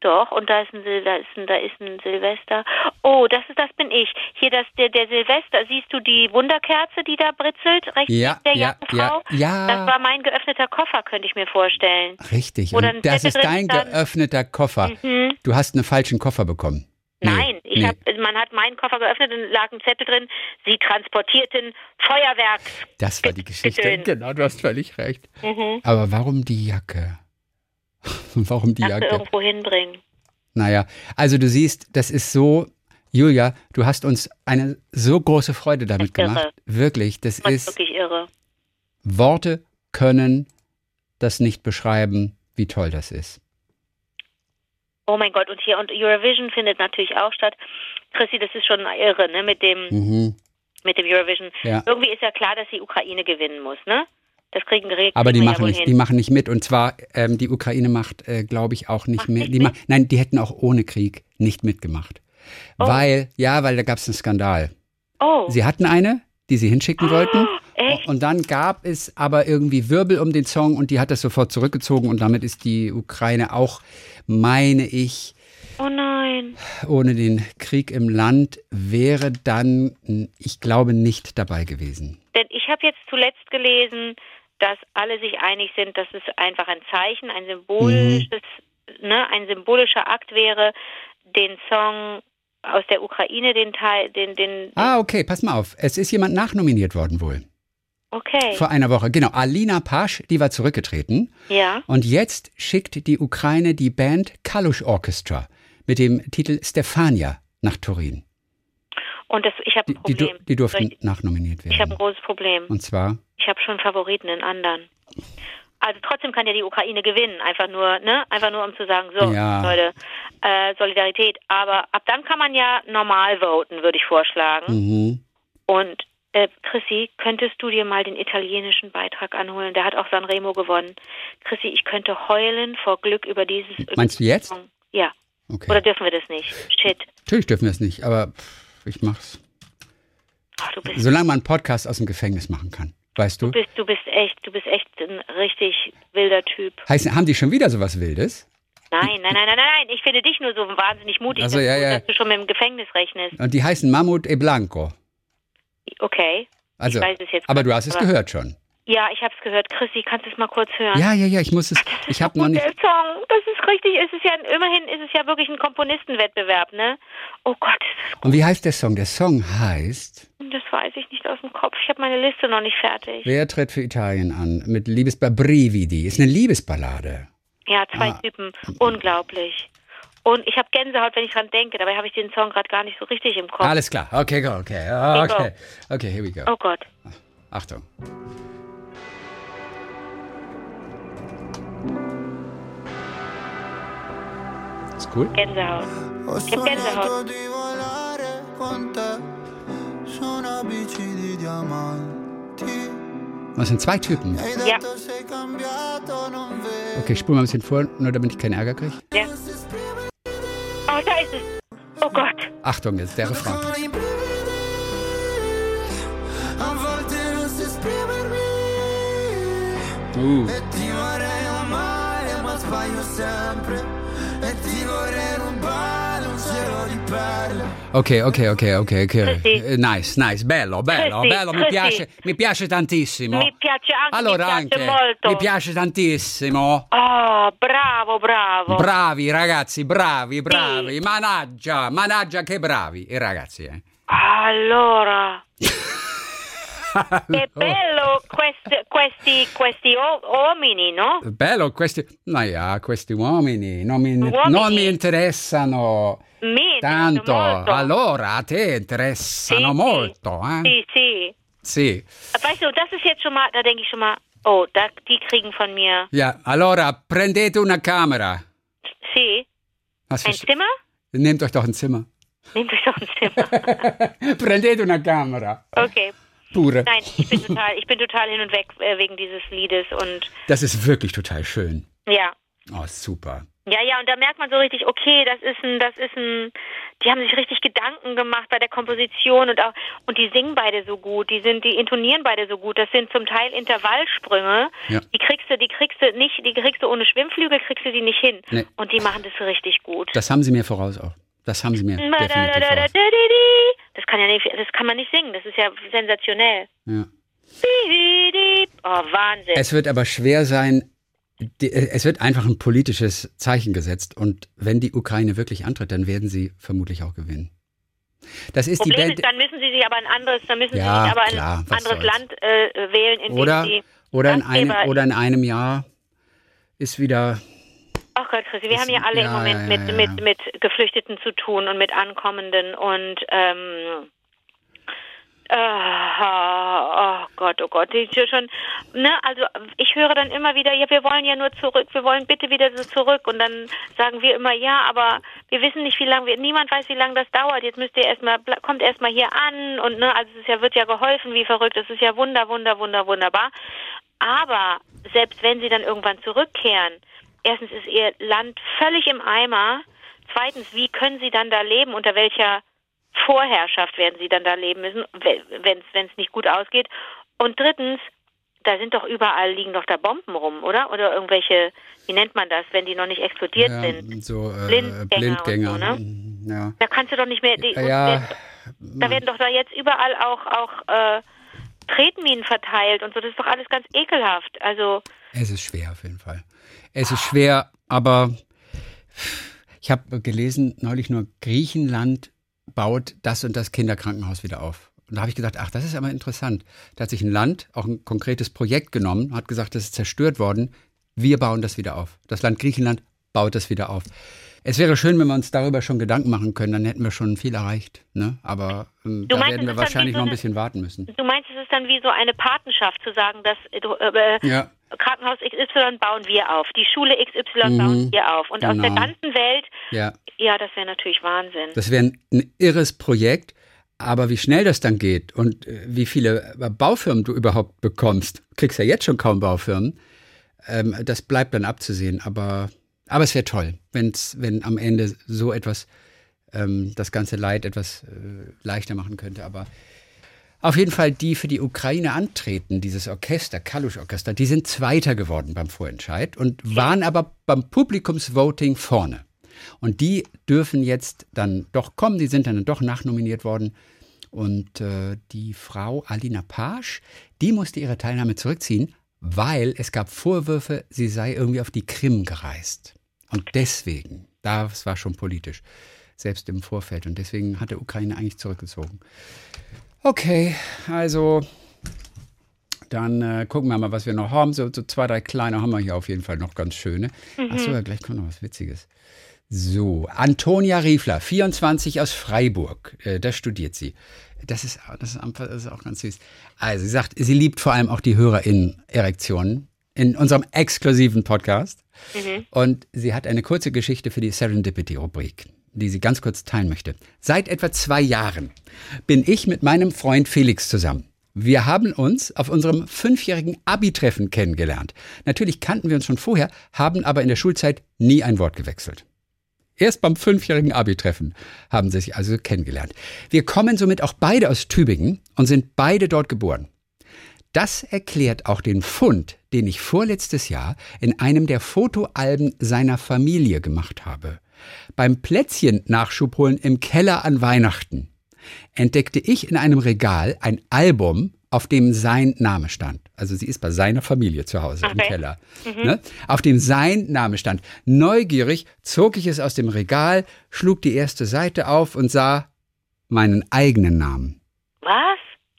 Doch, und da ist ein, Sil da ist ein, da ist ein Silvester. Oh, das ist, das bin ich. Hier, das, der, der Silvester, siehst du die Wunderkerze, die da britzelt, rechts Ja, der ja, Jackenfrau? ja, Das ja. war mein geöffneter Koffer, könnte ich mir vorstellen. Richtig. Und das ist dein stand. geöffneter Koffer. Mhm. Du hast einen falschen Koffer bekommen. Nee, Nein, ich nee. hab, man hat meinen Koffer geöffnet und lag ein Zettel drin. Sie transportierten Feuerwerks. Das war die Geschichte. Genau, du hast völlig recht. Mhm. Aber warum die Jacke? warum die Jacke? irgendwo hinbringen. Naja, also du siehst, das ist so, Julia, du hast uns eine so große Freude damit gemacht. Wirklich, das Das ist wirklich irre. Worte können das nicht beschreiben, wie toll das ist. Oh mein Gott, und hier, und Eurovision findet natürlich auch statt. Chrissy, das ist schon irre, ne, mit dem, Mhm. mit dem Eurovision. Ja. Irgendwie ist ja klar, dass die Ukraine gewinnen muss, ne? Das kriegen kriegen Aber die ja machen wohl nicht, hin. die machen nicht mit. Und zwar, ähm, die Ukraine macht, äh, glaube ich, auch nicht nicht Die mit? Nein, die hätten auch ohne Krieg nicht mitgemacht. Oh. Weil, ja, weil da gab es einen Skandal. Oh, Sie hatten eine, die sie hinschicken wollten. echt? Und dann gab es aber irgendwie Wirbel um den Song und die hat das sofort zurückgezogen und damit ist die Ukraine auch, meine ich, Oh nein. ohne den Krieg im Land wäre dann, ich glaube, nicht dabei gewesen. Denn ich habe jetzt zuletzt gelesen, dass alle sich einig sind, dass es einfach ein Zeichen, ein symbolisches, ne, ein symbolischer Akt wäre, den Song aus der Ukraine, den Teil, den, den, Ah, okay, pass mal auf. Es ist jemand nachnominiert worden wohl. okay, Vor einer Woche. Genau, Alina Pasch, die war zurückgetreten. ja, Und jetzt schickt die Ukraine die Band Kalush Orchestra mit dem Titel Stefania nach Turin. und das, ich habe Die, ein die, du- Problem. die durften Ich, nachnominiert ich habe ein werden. großes Problem. Und zwar, Ich habe schon Favoriten in anderen. Also trotzdem kann ja die Ukraine gewinnen, einfach nur, ne, einfach nur um zu sagen, so, Ja. Leute, äh, Solidarität. Aber ab dann kann man ja normal voten, würde ich vorschlagen. mhm. Und äh, Chrissy, könntest du dir mal den italienischen Beitrag anholen? Der hat auch Sanremo gewonnen. Chrissy, ich könnte heulen vor Glück über dieses. Meinst du jetzt? Ja. okay. Oder dürfen wir das nicht? Shit. Natürlich dürfen wir es nicht, aber ich mach's. Ach, du bist, Solange man einen Podcast aus dem Gefängnis machen kann. Weißt du? du bist, du bist echt, du bist echt ein richtig wilder Typ. Heißt, haben die schon wieder sowas Wildes? Nein, nein, nein, nein, nein. Ich finde dich nur so wahnsinnig mutig, Also, dass, ja, du, ja. dass du schon mit dem Gefängnis rechnest. Und die heißen Mammut e Blanco. Okay. Also, ich weiß es jetzt aber du hast es nicht, gehört schon. Ja, ich habe es gehört. Chrissy, kannst du es mal kurz hören? Ja, ja, ja, ich muss es. Ich habe noch nicht. Der Song, das ist richtig. Es ist ja immerhin ist es ja wirklich ein Komponistenwettbewerb, ne? Oh Gott, ist das gut. Und wie heißt der Song? Der Song heißt. Das weiß ich nicht aus dem Kopf. Ich habe meine Liste noch nicht fertig. Wer tritt für Italien an? Mit Liebesba Brividi. Ist eine Liebesballade. Ja, zwei Ah. Typen. Unglaublich. Und ich habe Gänsehaut, wenn ich dran denke. Dabei habe ich den Song gerade gar nicht so richtig im Kopf. Alles klar. Okay, go, okay. Okay. Okay, here we go. Oh Gott. Achtung. Ist cool. Gänsehaut. Ho Che bello. Das sind zwei Typen. E Ja. Okay, spul mal ein bisschen vor, nur damit ich keinen Ärger kriege. Ja. Oh, da ist es. Oh Gott. Achtung, jetzt der Refrain. Sono Ok, ok, ok, ok, ok. Chrissy. Eh, Nice, nice, bello, bello, Chrissy, bello, mi piace, mi piace tantissimo. Mi piace anche, allora mi piace anche, molto. mi piace tantissimo. Oh, bravo, bravo. Bravi ragazzi, bravi, bravi. Managgia, managgia che bravi i ragazzi. Eh. allora. È bello questi, questi, questi uomini, no? Bello questi, naja, questi uomini non mi, Uomini. non mi interessano Mi tanto. Allora a te interessano Sì, molto, eh? Sì, sì. Sì. Weißt du, das ist jetzt schon mal, da denke ich schon mal, oh, da, die kriegen von mir. Ja, allora prendete una camera. Sie, Was ein Zimmer? Nehmt euch doch ein Zimmer. Nehmt euch doch ein Zimmer. Prendete una camera. Okay. Pure. Nein, ich bin total, ich bin total hin und weg äh, wegen dieses Liedes und Das ist wirklich total schön. ja. Oh, super. Ja, ja, und da merkt man so richtig, okay, das ist ein, das ist ein, die haben sich richtig Gedanken gemacht bei der Komposition und auch, und die singen beide so gut, die sind, die intonieren beide so gut, das sind zum Teil Intervallsprünge, Ja. die kriegst du, die kriegst du nicht, die kriegst du ohne Schwimmflügel, kriegst du die nicht hin. Nee. Und die machen das richtig gut. Das haben sie mir voraus auch. Das haben sie mir definitiv voraus. Das kann ja nicht, das kann man nicht singen, das ist ja sensationell. Ja. Oh, Wahnsinn. Es wird aber schwer sein, es wird einfach ein politisches Zeichen gesetzt und wenn die Ukraine wirklich antritt, dann werden sie vermutlich auch gewinnen. Das ist die Problem Band. ist, dann müssen sie sich aber ein anderes, dann müssen Ja, sie sich aber ein klar, anderes soll's. Land äh, wählen, in dem Oder, sie oder, in einem, oder in einem Jahr ist wieder. Ach Gott, Christi, wir Ist- haben ja alle ja, im Moment ja, mit, mit, mit Geflüchteten zu tun und mit Ankommenden und ähm, äh, oh Gott, oh Gott, ich schon, ne, also ich höre dann immer wieder, ja, wir wollen ja nur zurück, wir wollen bitte wieder so zurück und dann sagen wir immer, ja, aber wir wissen nicht, wie lange wir, niemand weiß, wie lange das dauert, jetzt müsst ihr erstmal, kommt erstmal hier an und ne, also es ja, wird ja geholfen, wie verrückt, das ist ja wunder, wunder, wunder, wunderbar, aber selbst wenn sie dann irgendwann zurückkehren, erstens ist ihr Land völlig im Eimer. Zweitens, wie können sie dann da leben? Unter welcher Vorherrschaft werden sie dann da leben müssen, wenn es nicht gut ausgeht? Und drittens, da sind doch überall liegen doch da Bomben rum, oder? Oder irgendwelche, wie nennt man das, wenn die noch nicht explodiert Ja, sind? so äh, Blindgänger Blindgänger. und so, Mm, Ja. Da kannst du doch nicht mehr. Die, Ja, da werden doch da jetzt überall auch auch äh, Tretminen verteilt und so. Das ist doch alles ganz ekelhaft. Also Es ist schwer auf jeden Fall. Es ist schwer, aber ich habe gelesen, neulich nur Griechenland baut das und das Kinderkrankenhaus wieder auf. Und da habe ich gedacht, ach, das ist aber interessant. Da hat sich ein Land auch ein konkretes Projekt genommen, hat gesagt, das ist zerstört worden. Wir bauen das wieder auf. Das Land Griechenland baut das wieder auf. Es wäre schön, wenn wir uns darüber schon Gedanken machen können, dann hätten wir schon viel erreicht. Ne? Aber ähm, da meinst, werden wir wahrscheinlich so noch ein eine- bisschen warten müssen. du meinst, es ist dann wie so eine Patenschaft zu sagen, dass äh, äh, Ja, Krankenhaus XY bauen wir auf, die Schule XY bauen wir auf. Und aus der genau. ganzen Welt, ja. ja, das wäre natürlich Wahnsinn. Das wäre ein, ein irres Projekt, aber wie schnell das dann geht und äh, wie viele äh, Baufirmen du überhaupt bekommst, kriegst ja jetzt schon kaum Baufirmen, ähm, das bleibt dann abzusehen. Aber, aber es wäre toll, wenn's, wenn am Ende so etwas ähm, das ganze Leid etwas äh, leichter machen könnte. Aber auf jeden Fall die für die Ukraine antreten, dieses Orchester, Kalusch-Orchester, die sind Zweiter geworden beim Vorentscheid und waren aber beim Publikumsvoting vorne. Und die dürfen jetzt dann doch kommen, die sind dann doch nachnominiert worden. Und äh, die Frau Alina Pasch, die musste ihre Teilnahme zurückziehen, weil es gab Vorwürfe, sie sei irgendwie auf die Krim gereist. Und deswegen, das war schon politisch, selbst im Vorfeld. Und deswegen hat der Ukraine eigentlich zurückgezogen. Okay, also dann äh, gucken wir mal, was wir noch haben. So, so, zwei, drei kleine haben wir hier auf jeden Fall noch ganz schöne. Mhm. Achso, ja, gleich kommt noch was Witziges. So, Antonia Riefler, 24 aus Freiburg. Äh, da studiert sie. Das ist, das, ist, das ist auch ganz süß. Also, sie sagt, sie liebt vor allem auch die HörerInnen-Erektionen in unserem exklusiven Podcast. Mhm. Und sie hat eine kurze Geschichte für die Serendipity-Rubrik, die sie ganz kurz teilen möchte. Seit etwa zwei Jahren bin ich mit meinem Freund Felix zusammen. Wir haben uns auf unserem fünfjährigen Abi-Treffen kennengelernt. Natürlich kannten wir uns schon vorher, haben aber in der Schulzeit nie ein Wort gewechselt. Erst beim fünfjährigen Abi-Treffen haben sie sich also kennengelernt. Wir kommen somit auch beide aus Tübingen und sind beide dort geboren. Das erklärt auch den Fund, den ich vorletztes Jahr in einem der Fotoalben seiner Familie gemacht habe. Beim Plätzchen-Nachschubholen im Keller an Weihnachten entdeckte ich in einem Regal ein Album auf dem sein Name stand. Also sie ist bei seiner Familie zu Hause okay. im Keller. Mhm. Ne? Auf dem sein Name stand. Neugierig zog ich es aus dem Regal, schlug die erste Seite auf und sah meinen eigenen Namen. Was?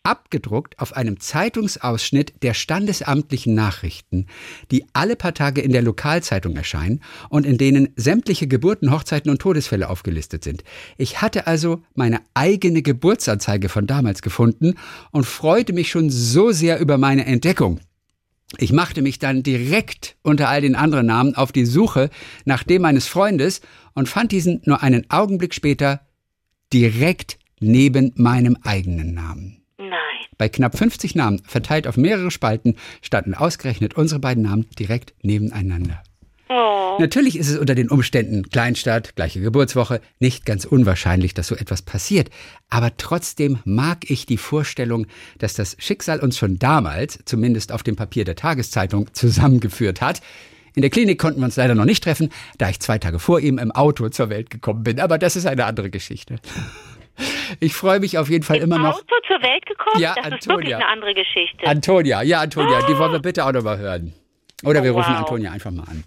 Abgedruckt auf einem Zeitungsausschnitt der standesamtlichen Nachrichten, die alle paar Tage in der Lokalzeitung erscheinen und in denen sämtliche Geburten, Hochzeiten und Todesfälle aufgelistet sind. Ich hatte also meine eigene Geburtsanzeige von damals gefunden und freute mich schon so sehr über meine Entdeckung. Ich machte mich dann direkt unter all den anderen Namen auf die Suche nach dem meines Freundes und fand diesen nur einen Augenblick später direkt neben meinem eigenen Namen. Bei knapp 50 Namen, verteilt auf mehrere Spalten, standen ausgerechnet unsere beiden Namen direkt nebeneinander. Oh. Natürlich ist es unter den Umständen Kleinstadt, gleiche Geburtswoche, nicht ganz unwahrscheinlich, dass so etwas passiert. Aber trotzdem mag ich die Vorstellung, dass das Schicksal uns schon damals, zumindest auf dem Papier der Tageszeitung, zusammengeführt hat. In der Klinik konnten wir uns leider noch nicht treffen, da ich zwei Tage vor ihm im Auto zur Welt gekommen bin. Aber das ist eine andere Geschichte. Ich freue mich auf jeden Fall Im immer noch. Auto zur Welt gekommen? Ja, das Antonia. ist wirklich eine andere Geschichte. Antonia, ja, Antonia, oh. die wollen wir bitte auch nochmal hören. Oder wir oh, rufen wow. Antonia einfach mal an.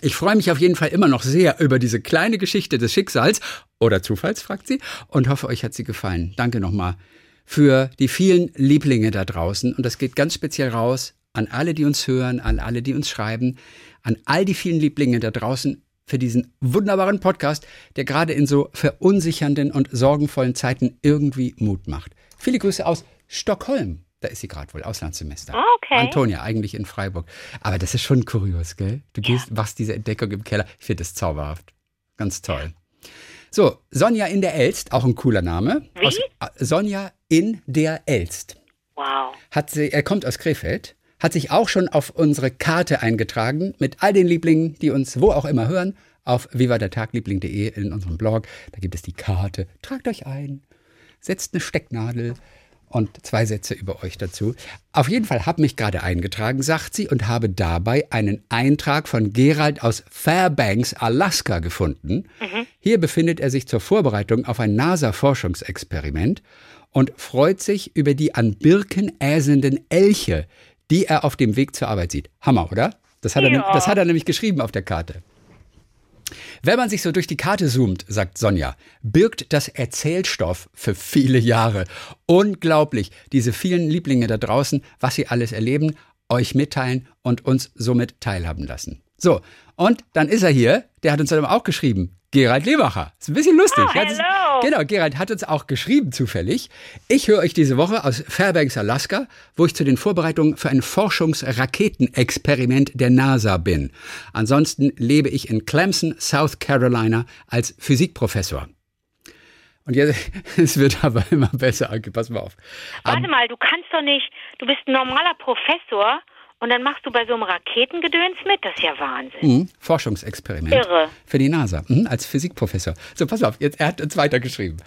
Ich freue mich auf jeden Fall immer noch sehr über diese kleine Geschichte des Schicksals oder Zufalls, fragt sie, und hoffe, euch hat sie gefallen. Danke nochmal für die vielen Lieblinge da draußen. Und das geht ganz speziell raus an alle, die uns hören, an alle, die uns schreiben, an all die vielen Lieblinge da draußen für diesen wunderbaren Podcast, der gerade in so verunsichernden und sorgenvollen Zeiten irgendwie Mut macht. Viele Grüße aus Stockholm. Da ist sie gerade wohl, Auslandssemester. Okay. Antonia, eigentlich in Freiburg. Aber das ist schon kurios, gell? Du gehst, ja. machst diese Entdeckung im Keller. Ich finde das zauberhaft. Ganz toll. So, Sonja in der Elst, auch ein cooler Name. Wie? Aus, äh, Sonja in der Elst. Wow. Hat sie, er kommt aus Krefeld hat sich auch schon auf unsere Karte eingetragen mit all den Lieblingen, die uns wo auch immer hören, auf vivadertagliebling.de in unserem Blog. Da gibt es die Karte. Tragt euch ein, setzt eine Stecknadel und zwei Sätze über euch dazu. Auf jeden Fall habe mich gerade eingetragen, sagt sie, und habe dabei einen Eintrag von Gerald aus Fairbanks, Alaska gefunden. Mhm. Hier befindet er sich zur Vorbereitung auf ein NASA-Forschungsexperiment und freut sich über die an Birken äsenden Elche, die er auf dem Weg zur Arbeit sieht. Hammer, oder? Das hat, ja. er, das hat er nämlich geschrieben auf der Karte. Wenn man sich so durch die Karte zoomt, sagt Sonja, birgt das Erzählstoff für viele Jahre. Unglaublich, diese vielen Lieblinge da draußen, was sie alles erleben, euch mitteilen und uns somit teilhaben lassen. So, und dann ist er hier, der hat uns dann auch geschrieben, Gerald Lebacher. Ist ein bisschen lustig. Oh, hello. genau, Gerald hat uns auch geschrieben zufällig. Ich höre euch diese Woche aus Fairbanks, Alaska, wo ich zu den Vorbereitungen für ein Forschungsraketenexperiment der NASA bin. Ansonsten lebe ich in Clemson, South Carolina als Physikprofessor. Und jetzt, es wird aber immer besser, Anke, pass mal auf. Warte mal, du kannst doch nicht, du bist ein normaler Professor und dann machst du bei so einem Raketengedöns mit? Das ist ja Wahnsinn. Mhm, Forschungsexperiment. Irre. Für die NASA, mhm, als Physikprofessor. So, pass auf, jetzt, er hat uns weitergeschrieben.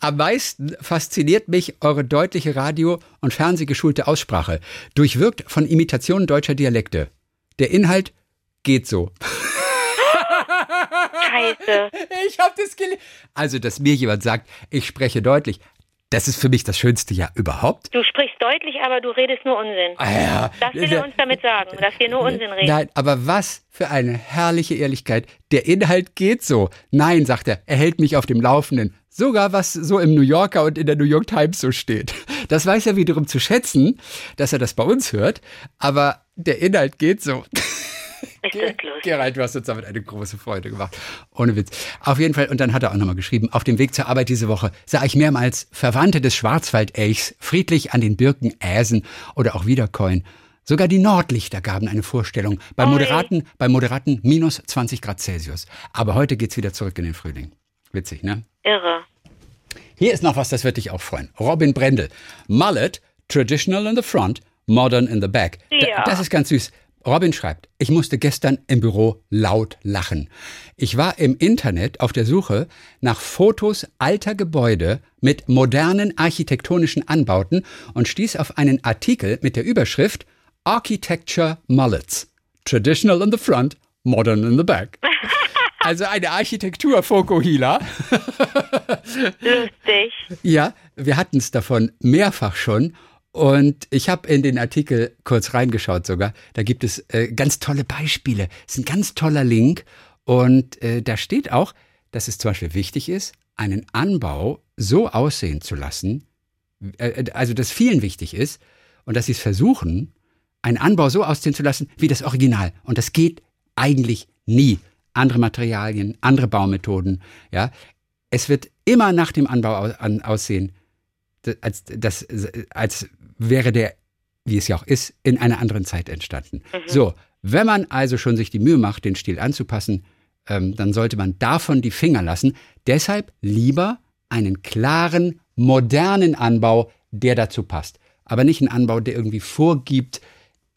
Am meisten fasziniert mich eure deutliche Radio- und Fernsehgeschulte Aussprache, durchwirkt von Imitationen deutscher Dialekte. Der Inhalt geht so. Scheiße. Ich hab das gelesen. Also, dass mir jemand sagt, ich spreche deutlich, Das ist für mich das schönste Jahr überhaupt. Du sprichst deutlich, aber du redest nur Unsinn. Ah, ja. Das will er uns damit sagen, dass wir nur Unsinn reden. Nein, aber was für eine herrliche Ehrlichkeit. Der Inhalt geht so. Nein, sagt er, er hält mich auf dem Laufenden. Sogar was so im New Yorker und in der New York Times so steht. Das weiß er wiederum zu schätzen, dass er das bei uns hört, aber der Inhalt geht so. Ist lustig? Gerald, du hast uns damit eine große Freude gemacht. Ohne Witz. Auf jeden Fall, und dann hat er auch nochmal geschrieben, auf dem Weg zur Arbeit diese Woche sah ich mehrmals Verwandte des Schwarzwaldelchs friedlich an den Birken äsen oder auch wiederkäuen. Sogar die Nordlichter gaben eine Vorstellung bei moderaten, bei moderaten minus 20 Grad Celsius. Aber heute geht's wieder zurück in den Frühling. Witzig, ne? Irre. Hier ist noch was, das wird dich auch freuen. Robin Brendel. Mullet, traditional in the front, modern in the back. Da- Ja. Das ist ganz süß. Robin schreibt, ich musste gestern im Büro laut lachen. Ich war im Internet auf der Suche nach Fotos alter Gebäude mit modernen architektonischen Anbauten und stieß auf einen Artikel mit der Überschrift Architecture Mullets. Traditional in the front, modern in the back. Also eine Architektur Fokuhila. Lustig. Ja, wir hatten es davon mehrfach schon. Und ich habe in den Artikel kurz reingeschaut sogar. Da gibt es äh, ganz tolle Beispiele. Es ist ein ganz toller Link. Und äh, da steht auch, dass es zum Beispiel wichtig ist, einen Anbau so aussehen zu lassen, äh, also dass vielen wichtig ist und dass sie es versuchen, einen Anbau so aussehen zu lassen wie das Original. Und das geht eigentlich nie. Andere Materialien, andere Baumethoden, ja. Es wird immer nach dem Anbau au- an, aussehen, als, das, als wäre der, wie es ja auch ist, in einer anderen Zeit entstanden. So, wenn man also schon sich die Mühe macht, den Stil anzupassen, ähm, dann sollte man davon die Finger lassen. Deshalb lieber einen klaren, modernen Anbau, der dazu passt. Aber nicht einen Anbau, der irgendwie vorgibt,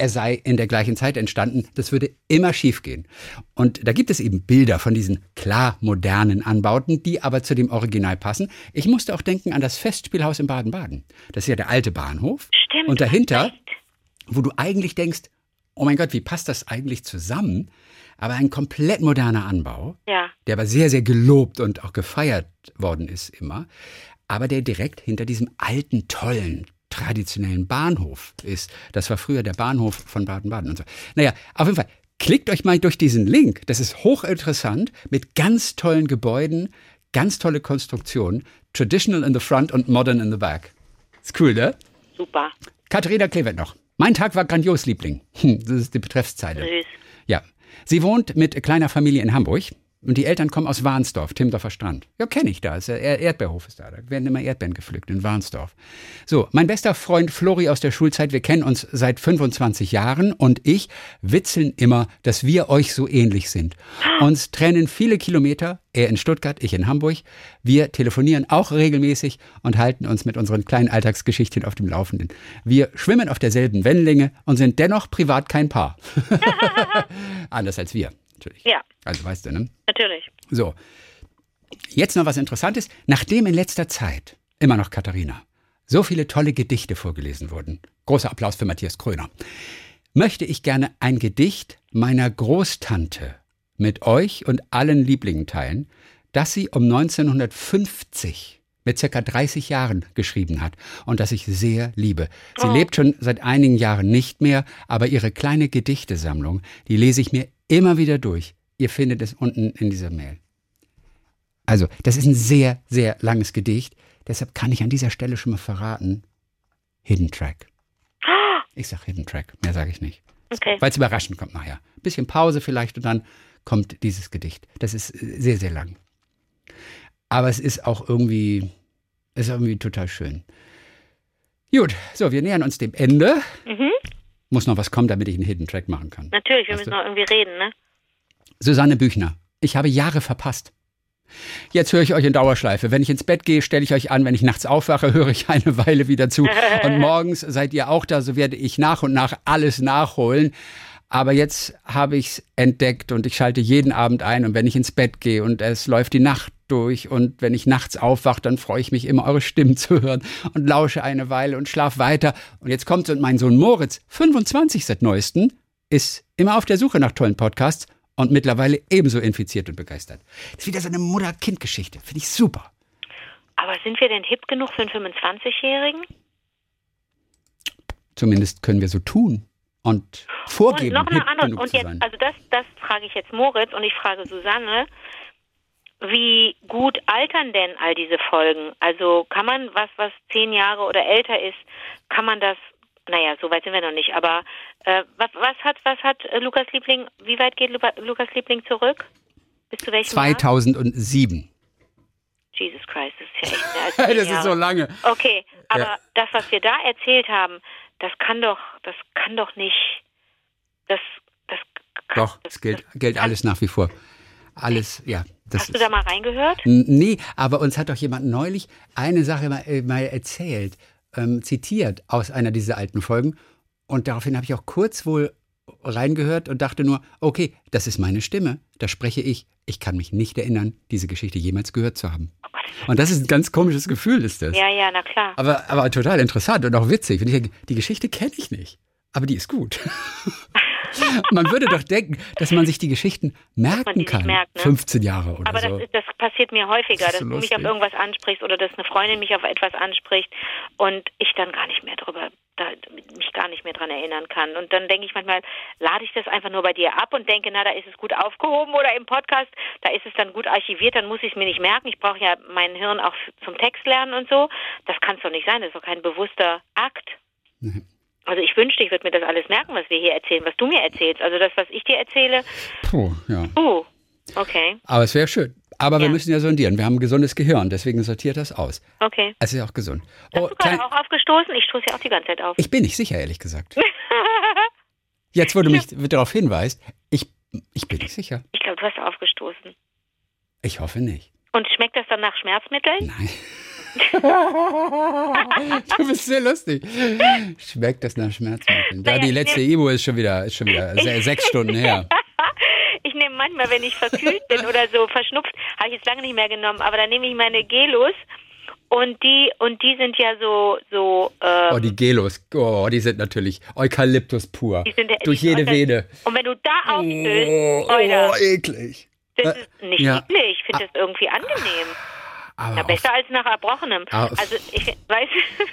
er sei in der gleichen Zeit entstanden. Das würde immer schiefgehen. Und da gibt es eben Bilder von diesen klar modernen Anbauten, die aber zu dem Original passen. Ich musste auch denken an das Festspielhaus in Baden-Baden. Das ist ja der alte Bahnhof. Stimmt. Und dahinter, wo du eigentlich denkst, oh mein Gott, wie passt das eigentlich zusammen? Aber ein komplett moderner Anbau, Ja. der aber sehr, sehr gelobt und auch gefeiert worden ist immer, aber der direkt hinter diesem alten, tollen, traditionellen Bahnhof ist. Das war früher der Bahnhof von Baden-Baden und so. Naja, auf jeden Fall, klickt euch mal durch diesen Link. Das ist hochinteressant mit ganz tollen Gebäuden, ganz tolle Konstruktionen. Traditional in the front und modern in the back. Ist cool, ne? Super. Katharina Klevert noch. Mein Tag war grandios, Liebling. Hm, Das ist die Betreffszeile. Süß. Ja. Sie wohnt mit kleiner Familie in Hamburg und die Eltern kommen aus Warnsdorf, Timdorfer Strand. Ja, kenne ich da. Ist Er- Erdbeerhof ist da. Da werden immer Erdbeeren gepflückt in Warnsdorf. So, mein bester Freund Flori aus der Schulzeit, wir kennen uns seit 25 Jahren und ich witzeln immer, dass wir euch so ähnlich sind. Uns trennen viele Kilometer, er in Stuttgart, ich in Hamburg. Wir telefonieren auch regelmäßig und halten uns mit unseren kleinen Alltagsgeschichten auf dem Laufenden. Wir schwimmen auf derselben Wellenlänge und sind dennoch privat kein Paar. Anders als wir, natürlich. Ja, Also weißt du, ne? natürlich. So. Jetzt noch was Interessantes. Nachdem in letzter Zeit, immer noch Katharina, so viele tolle Gedichte vorgelesen wurden, großer Applaus für Matthias Kröner, möchte ich gerne ein Gedicht meiner Großtante mit euch und allen Lieblingen teilen, das sie um 1950 mit circa 30 Jahren geschrieben hat und das ich sehr liebe. Sie lebt schon seit einigen Jahren nicht mehr, aber ihre kleine Gedichtesammlung, die lese ich mir immer wieder durch. Ihr findet es unten in dieser Mail. Also, das ist ein sehr, sehr langes Gedicht. Deshalb kann ich an dieser Stelle schon mal verraten, Hidden Track. Ich sag Hidden Track, mehr sage ich nicht. Okay. Weil es überraschend kommt nachher. Bisschen Pause vielleicht und dann kommt dieses Gedicht. Das ist äh, sehr, sehr lang. Aber es ist auch irgendwie, ist irgendwie total schön. Gut, so, wir nähern uns dem Ende. Mhm. Muss noch was kommen, damit ich einen Hidden Track machen kann. Natürlich, wir Weißt müssen noch irgendwie reden, ne? Susanne Büchner. Ich habe Jahre verpasst. Jetzt höre ich euch in Dauerschleife. Wenn ich ins Bett gehe, stelle ich euch an. Wenn ich nachts aufwache, höre ich eine Weile wieder zu. Und morgens seid ihr auch da. So werde ich nach und nach alles nachholen. Aber jetzt habe ich es entdeckt und ich schalte jeden Abend ein. Und wenn ich ins Bett gehe und es läuft die Nacht durch und wenn ich nachts aufwache, dann freue ich mich immer, eure Stimmen zu hören und lausche eine Weile und schlaf weiter. Und jetzt kommt's und mein Sohn Moritz, 25 seit neuesten, ist immer auf der Suche nach tollen Podcasts und mittlerweile ebenso infiziert und begeistert. Das ist wieder so eine Mutter-Kind-Geschichte. Finde ich super. Aber sind wir denn hip genug für einen 25-Jährigen? Zumindest können wir so tun und vorgeben, und noch eine andere, genug und zu jetzt, sein. also das, das frage ich jetzt Moritz und ich frage Susanne, wie gut altern denn all diese Folgen? Also kann man was, was zehn Jahre oder älter ist, kann man das, naja, so weit sind wir noch nicht, aber äh, was, was hat, was hat äh, Lukas Liebling, wie weit geht Lukas Liebling zurück? Bis zu welchem Jahr? 2007. Jesus Christ, das ist ja echt mehr als das ist so lange. Okay, aber Ja. das, was wir da erzählt haben, das kann doch, das kann doch nicht, das, das kann, Doch, das, es gilt, das, gilt alles nach wie vor. Alles, ja. Das Hast du da mal reingehört? Nee, aber uns hat doch jemand neulich eine Sache mal, äh, mal erzählt, ähm, zitiert aus einer dieser alten Folgen. Und daraufhin habe ich auch kurz wohl reingehört und dachte nur, okay, das ist meine Stimme, da spreche ich. Ich kann mich nicht erinnern, diese Geschichte jemals gehört zu haben. Und das ist ein ganz komisches Gefühl, ist das. Ja, ja, na klar. Aber, aber total interessant und auch witzig. Ich denke, Die Geschichte kenne ich nicht, aber die ist gut. man würde doch denken, dass man sich die Geschichten merken die kann. merkt, ne? 15 Jahre oder Aber so. das, ist, das passiert mir häufiger, Das dass so du mich auf irgendwas ansprichst oder dass eine Freundin mich auf etwas anspricht und ich dann gar nicht mehr drüber, da, mich gar nicht mehr dran erinnern kann. Und dann denke ich manchmal, lade ich das einfach nur bei dir ab und denke, na, da ist es gut aufgehoben oder im Podcast, da ist es dann gut archiviert, dann muss ich es mir nicht merken. Ich brauche ja mein Hirn auch zum Text lernen und so. Das kann es doch nicht sein, das ist doch kein bewusster Akt. Also ich wünschte, ich würde mir das alles merken, was wir hier erzählen, was du mir erzählst. Also das, was ich dir erzähle, Puh, ja. uh, okay, Aber es wäre schön. Aber wir Ja. müssen ja sondieren. Wir haben ein gesundes Gehirn, deswegen sortiert das aus. okay. Es ist ja auch gesund. Hast Oh, du gerade auch aufgestoßen? Ich stoße ja auch die ganze Zeit auf. ich bin nicht sicher, ehrlich gesagt. Jetzt, wo du mich darauf hinweist, ich, ich bin nicht sicher. Ich glaube, du hast aufgestoßen. Ich hoffe nicht. Und schmeckt das dann nach Schmerzmitteln? Nein. du bist sehr lustig. Schmeckt das nach Schmerzmitteln? Da Naja, die letzte Ibo ist schon wieder, ist schon wieder se sechs Stunden her. Manchmal, wenn ich verkühlt bin oder so verschnupft, habe ich jetzt lange nicht mehr genommen, aber dann nehme ich meine Gelos und die und die sind ja so so äh, Oh, die Gelos, oh, die sind natürlich Eukalyptus pur. die sind ja- Durch die- jede Vene. Und wenn du da aufstößt, Oh, Alter, oh, eklig. das ist nicht ja. eklig, ich finde das irgendwie angenehm. Aber auf- besser als nach Erbrochenem. Auf- Also ich weiß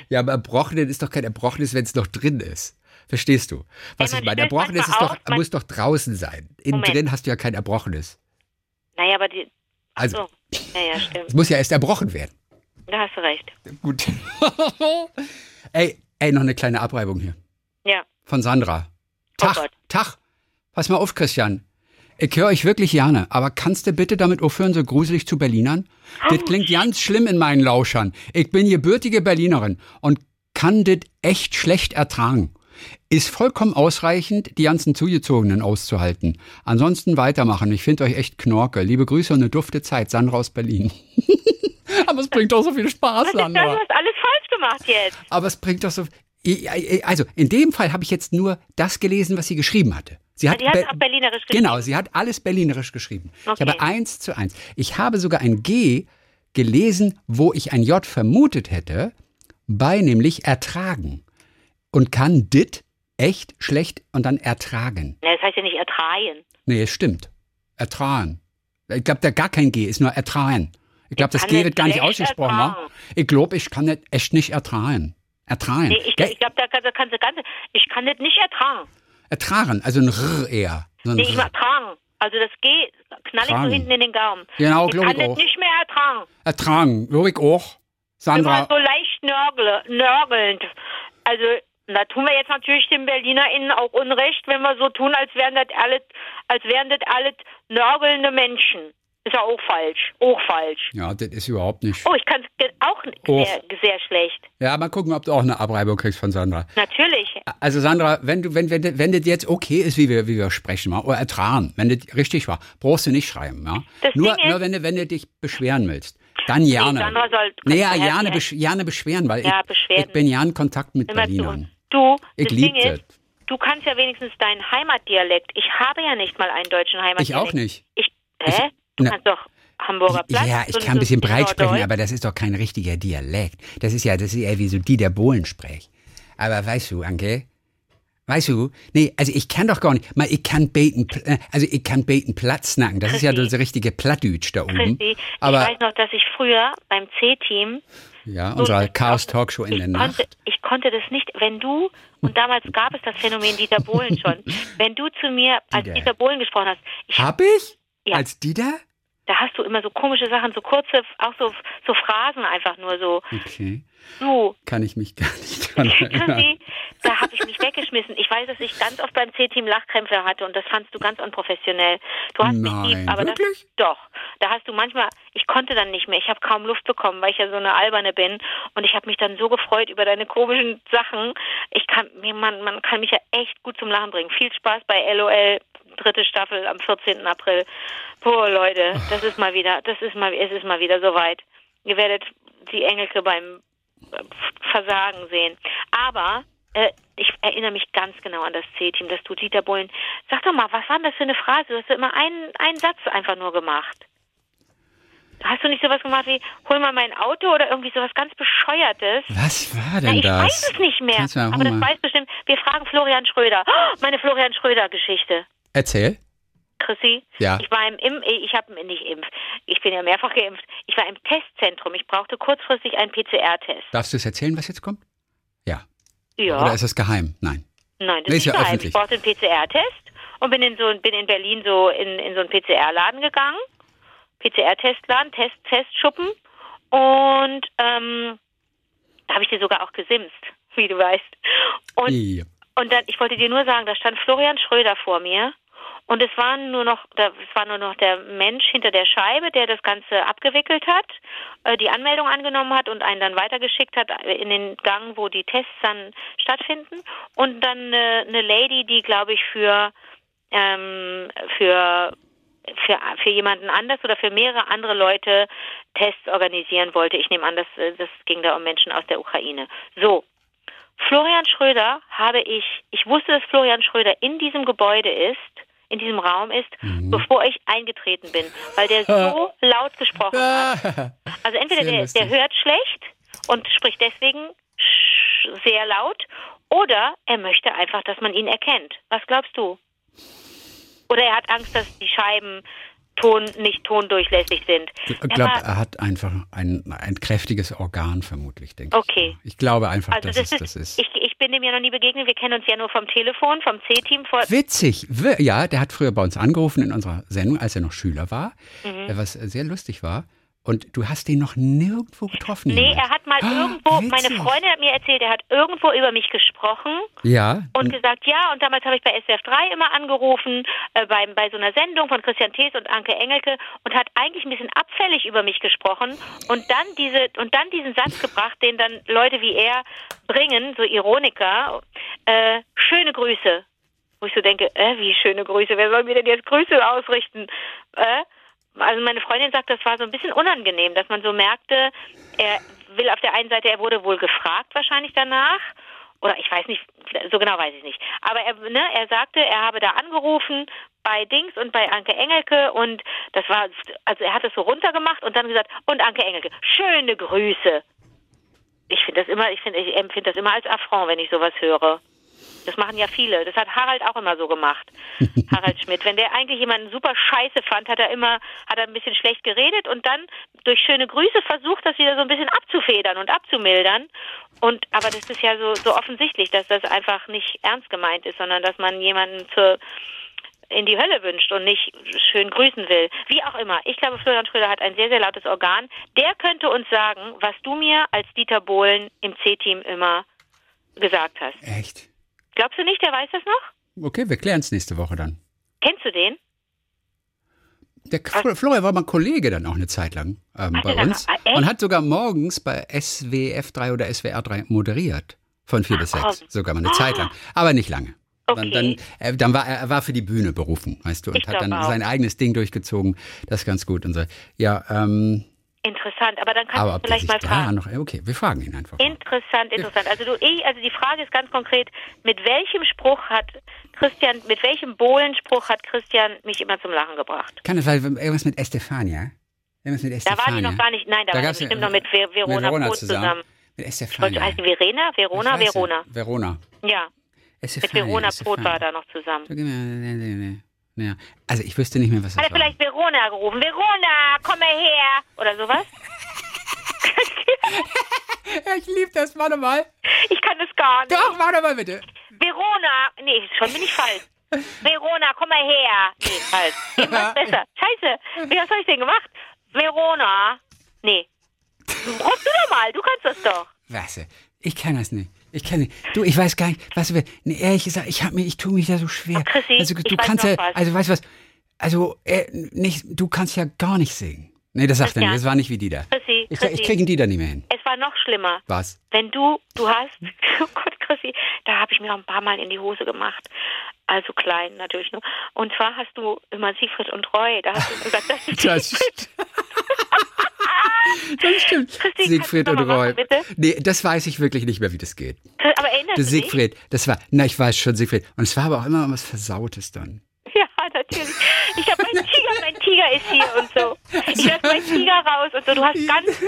Ja, aber Erbrochenen ist doch kein Erbrochenes, wenn es noch drin ist. Verstehst du? Was ich meine? Erbrochenes ist doch, auf, muss doch draußen sein. Innen Moment. drin hast du ja kein Erbrochenes. Naja, aber die Also, so. Ja, ja, stimmt. es muss ja erst erbrochen werden. Da hast du recht. Gut. ey, ey, noch eine kleine Abreibung hier. Ja. Von Sandra. Tag, Oh. Tag. Pass mal auf, Christian. Ich höre euch wirklich gerne, aber kannst du bitte damit aufhören, so gruselig zu Berlinern? Das klingt ganz schlimm in meinen Lauschern. Ich bin gebürtige Berlinerin und kann das echt schlecht ertragen. Ist vollkommen ausreichend, die ganzen Zugezogenen auszuhalten. Ansonsten weitermachen. Ich finde euch echt knorke. Liebe Grüße und eine dufte Zeit. Sandra aus Berlin. aber es bringt doch so viel Spaß, das? Du Sandra. hast alles falsch gemacht jetzt. Aber es bringt doch so. Also, in dem Fall habe ich jetzt nur das gelesen, was sie geschrieben hatte. Sie hat, Die hat Be- auch berlinerisch geschrieben. Genau, sie hat alles berlinerisch geschrieben. Ich Okay. habe eins zu eins. Ich habe sogar ein G gelesen, wo ich ein J vermutet hätte, bei nämlich ertragen. Und kann dit echt schlecht und dann ertragen. Ja, das heißt ja nicht ertragen. Nee, es stimmt. Ertragen. Ich glaube, da gar kein G ist nur ertragen. Ich glaube, das kann G wird gar nicht ausgesprochen. ertragen. Ich glaube, ich kann das echt nicht ertragen. Ertragen. Nee, ich, ich glaube, da, kann- da kannst du ganz. Ich kann das nicht ertragen. Ertragen, also ein R eher. So ein Nee, ich tragen. Also das G knall ich so hinten in den Gaumen. Genau, ich glaub kann ich das auch. nicht mehr ertragen. Ertragen, glaube ich auch. Sandra, Immer so leicht nörgle, nörgelnd. Also, da tun wir jetzt natürlich den BerlinerInnen auch Unrecht, wenn wir so tun, als wären das alles, als wären das alles nörgelnde Menschen. Ist ja auch falsch. Auch falsch. ja, das ist überhaupt nicht. Oh, ich kann es auch Oh. sehr, sehr schlecht. Ja, mal gucken, ob du auch eine Abreibung kriegst von Sandra. Natürlich. Also Sandra, wenn du, wenn, wenn, wenn das jetzt okay ist, wie wir, wie wir sprechen, oder ertragen, wenn das richtig war, brauchst du nicht schreiben, ja. Das Nur, Ding nur wenn du, wenn du dich beschweren willst, dann gerne. Sandra soll- naja, helfen, besch gerne beschweren, weil Ja, ich, ich bin ja in Kontakt mit Immer. Berlinern. Du, Ich das Ding ist, das. du kannst ja wenigstens deinen Heimatdialekt. Ich habe ja nicht mal einen deutschen Heimatdialekt. Ich auch nicht. Ich, hä? Du na- kannst doch Hamburger Platz. Ja, ich so- kann ein bisschen so breit sprechen, aber das ist doch kein richtiger Dialekt. Das ist ja, das ist eher wie so die der Bohlen spricht. Aber weißt du, Anke, Weißt du? Nee, also ich kann doch gar nicht. Mal, ich kann beten, äh, also ich kann beten Platz nacken. Das ist ja das richtige Plattdütsch da oben. Aber ich weiß noch, dass ich früher beim C-Team ja, so- unsere Chaos Talkshow in der konnte, Nacht. ich konnte das nicht, wenn du, und damals gab es das Phänomen Dieter Bohlen schon, wenn du zu mir als Dieter. Dieter Bohlen gesprochen hast, ich, Hab ich? Ja. Als Dieter? da hast du immer so komische Sachen, so kurze, auch so, so Phrasen einfach nur so, Okay. Du, Kann ich mich gar nicht dran erinnern. Da habe ich mich weggeschmissen. Ich weiß, dass ich ganz oft beim C-Team Lachkrämpfe hatte und das fandst du ganz unprofessionell. Du hast mich Nein, lieb, aber wirklich? das doch. Da hast du manchmal, ich konnte dann nicht mehr. Ich habe kaum Luft bekommen, weil ich ja so eine alberne bin und ich habe mich dann so gefreut über deine komischen Sachen. Ich kann man man kann mich ja echt gut zum Lachen bringen. Viel Spaß bei LOL dritte Staffel am 14. April. Boah, Leute, das ist mal wieder, das ist mal es ist mal wieder soweit. Ihr werdet die Engelke beim Versagen sehen. Aber äh, ich erinnere mich ganz genau an das C-Team, das du Dieter Bohlen. Sag doch mal, was war denn das für eine Phrase? Du hast immer einen, einen Satz einfach nur gemacht. Hast du nicht sowas gemacht wie, hol mal mein Auto oder irgendwie sowas ganz Bescheuertes? Was war Na, denn ich das? weiß es nicht mehr. Aber das weiß bestimmt. Wir fragen Florian Schröder. Oh, meine Florian Schröder-Geschichte. Erzähl. Chrissy, Ja. ich war im, im ich habe nicht impf, ich bin ja mehrfach geimpft. Ich war im Testzentrum. Ich brauchte kurzfristig einen PCR-Test. Darfst du es erzählen, was jetzt kommt? Ja. Ja. Oder ist es geheim? Nein. Nein, das Nee, ist ist ja geheim. öffentlich. Ich brauchte einen PCR-Test und bin in so bin in Berlin so in, in so einen PCR-Laden gegangen. PCR-Testladen, Test, Testschuppen. Und ähm, da habe ich dir sogar auch gesimst, wie du weißt. Und, Ja. und dann, ich wollte dir nur sagen, da stand Florian Schröder vor mir. Und es waren nur noch, es war nur noch der Mensch hinter der Scheibe, der das Ganze abgewickelt hat, äh, die Anmeldung angenommen hat und einen dann weitergeschickt hat äh, in den Gang, wo die Tests dann stattfinden. Und dann äh, eine Lady, die, glaube ich, für, ähm, für für, für jemanden anders oder für mehrere andere Leute Tests organisieren wollte. Ich nehme an, dass äh, das ging da um Menschen aus der Ukraine. So. Florian Schröder habe ich, ich wusste, dass Florian Schröder in diesem Gebäude ist, in diesem Raum ist, Mhm. bevor ich eingetreten bin, weil der so laut gesprochen hat. Also entweder der, der hört schlecht und spricht deswegen sehr laut oder er möchte einfach, dass man ihn erkennt. Was glaubst du? Oder er hat Angst, dass die Scheiben Ton, nicht tondurchlässig sind. Ich glaube, er hat einfach ein, ein kräftiges Organ, vermutlich, denke Okay. ich. Ich glaube einfach, also dass das es ist, das ist. Ich, ich bin dem ja noch nie begegnet. Wir kennen uns ja nur vom Telefon, vom C-Team. Witzig. Ja, der hat früher bei uns angerufen in unserer Sendung, als er noch Schüler war, Mhm. was sehr lustig war. Und du hast den noch nirgendwo getroffen. nee, jemals. er hat mal Ah, irgendwo, meine witzig. Freundin hat mir erzählt, er hat irgendwo über mich gesprochen Ja. und gesagt, ja, und damals habe ich bei SWF 3 immer angerufen, äh, beim, bei so einer Sendung von Christian Thees und Anke Engelke und hat eigentlich ein bisschen abfällig über mich gesprochen und dann diese und dann diesen Satz gebracht, den dann Leute wie er bringen, so Ironiker, äh, schöne Grüße. Wo ich so denke, äh, wie schöne Grüße, wer soll mir denn jetzt Grüße ausrichten? Äh? Also meine Freundin sagt, das war so ein bisschen unangenehm, dass man so merkte, er will auf der einen Seite, er wurde wohl gefragt wahrscheinlich danach, oder ich weiß nicht, so genau weiß ich nicht. Aber er, ne, er sagte, er habe da angerufen bei Dings und bei Anke Engelke und das war, also er hat es so runtergemacht und dann gesagt, und Anke Engelke, schöne Grüße. Ich finde das immer, ich finde, ich empfinde das immer als Affront, wenn ich sowas höre. Das machen ja viele. Das hat Harald auch immer so gemacht. Harald Schmidt. Wenn der eigentlich jemanden super scheiße fand, hat er immer, hat er ein bisschen schlecht geredet und dann durch schöne Grüße versucht, das wieder so ein bisschen abzufedern und abzumildern. Und, aber das ist ja so, so offensichtlich, dass das einfach nicht ernst gemeint ist, sondern dass man jemanden zur, in die Hölle wünscht und nicht schön grüßen will. Wie auch immer. Ich glaube, Florian Schröder hat ein sehr, sehr lautes Organ. Der könnte uns sagen, was du mir als Dieter Bohlen im C-Team immer gesagt hast. Echt? Glaubst du nicht, der weiß das noch? Okay, wir klären es nächste Woche dann. Kennst du den? Der Fl- Florian war mal Kollege dann auch eine Zeit lang ähm, Ach, bei uns war- ah, echt? und hat sogar morgens bei SWF 3 oder SWR 3 moderiert. Von 4 bis 6. komm. Sogar mal eine Zeit lang. Aber nicht lange. Dann, Okay. dann, äh, dann war er, war für die Bühne berufen, weißt du, und Ich hat dann auch. sein eigenes Ding durchgezogen. Das ist ganz gut und so. Ja, ähm, Interessant, aber dann kannst aber du vielleicht mal da fragen. noch. Okay, wir fragen ihn einfach. Interessant, interessant. Also du, ich, also die Frage ist ganz konkret, mit welchem Spruch hat Christian, mit welchem Bohlenspruch hat Christian mich immer zum Lachen gebracht? Kann das weil irgendwas mit Estefania? Irgendwas mit Da Estefania? war die noch gar nicht, nein, da, Da war ja- bestimmt noch mit Ver Verona, mit Verona zusammen. zusammen. Mit Estefania. heißen Verena? Verona, Verona. Verona. Ja. Es ist Mit Verona es ist Poth fein. war da noch zusammen. Ja. Also ich wüsste nicht mehr, was das Hat er war. vielleicht Verona gerufen? Verona, komm mal her! Oder sowas? Ich liebe das, warte mal. Ich kann das gar nicht. Doch, warte mal bitte. Verona, nee, schon bin ich falsch. Verona, komm mal her. Nee, falsch. Irgendwas besser. Scheiße, wie habe ich denn gemacht? Verona, nee. Ruf du doch mal, du kannst das doch. Was? Ich kann das nicht. Ich nicht. Du, ich weiß gar nicht, was wir. Nee, ehrlich gesagt, ich hab mir, ich tue mich da so schwer. Ach, Chrissy, also du kannst ja, was. also weißt du was? Also äh, nicht, du kannst ja gar nicht singen. Nee, das sagt er nicht. Das war nicht wie die da. Chrissy, Ich, Chrissy. ich krieg ihn die da nicht mehr hin. Es war noch schlimmer. Was? Wenn du, du hast, oh Gott, Chrissy, da habe ich mir auch ein paar Mal in die Hose gemacht. Also klein natürlich nur. Und zwar hast du immer Siegfried und Roy, da hast du gesagt, das ist Das stimmt. das stimmt. Chrissy, Siegfried und Roy. machen, bitte? Nee, das weiß ich wirklich nicht mehr, wie das geht. Aber erinnerst Der du dich? Siegfried, das war, na, ich weiß schon, Siegfried. Und es war aber auch immer was Versautes dann. Ja, natürlich. Ich habe mein Tiger ist hier und so. Ich lasse meinen Tiger raus und so. Du hast ganz.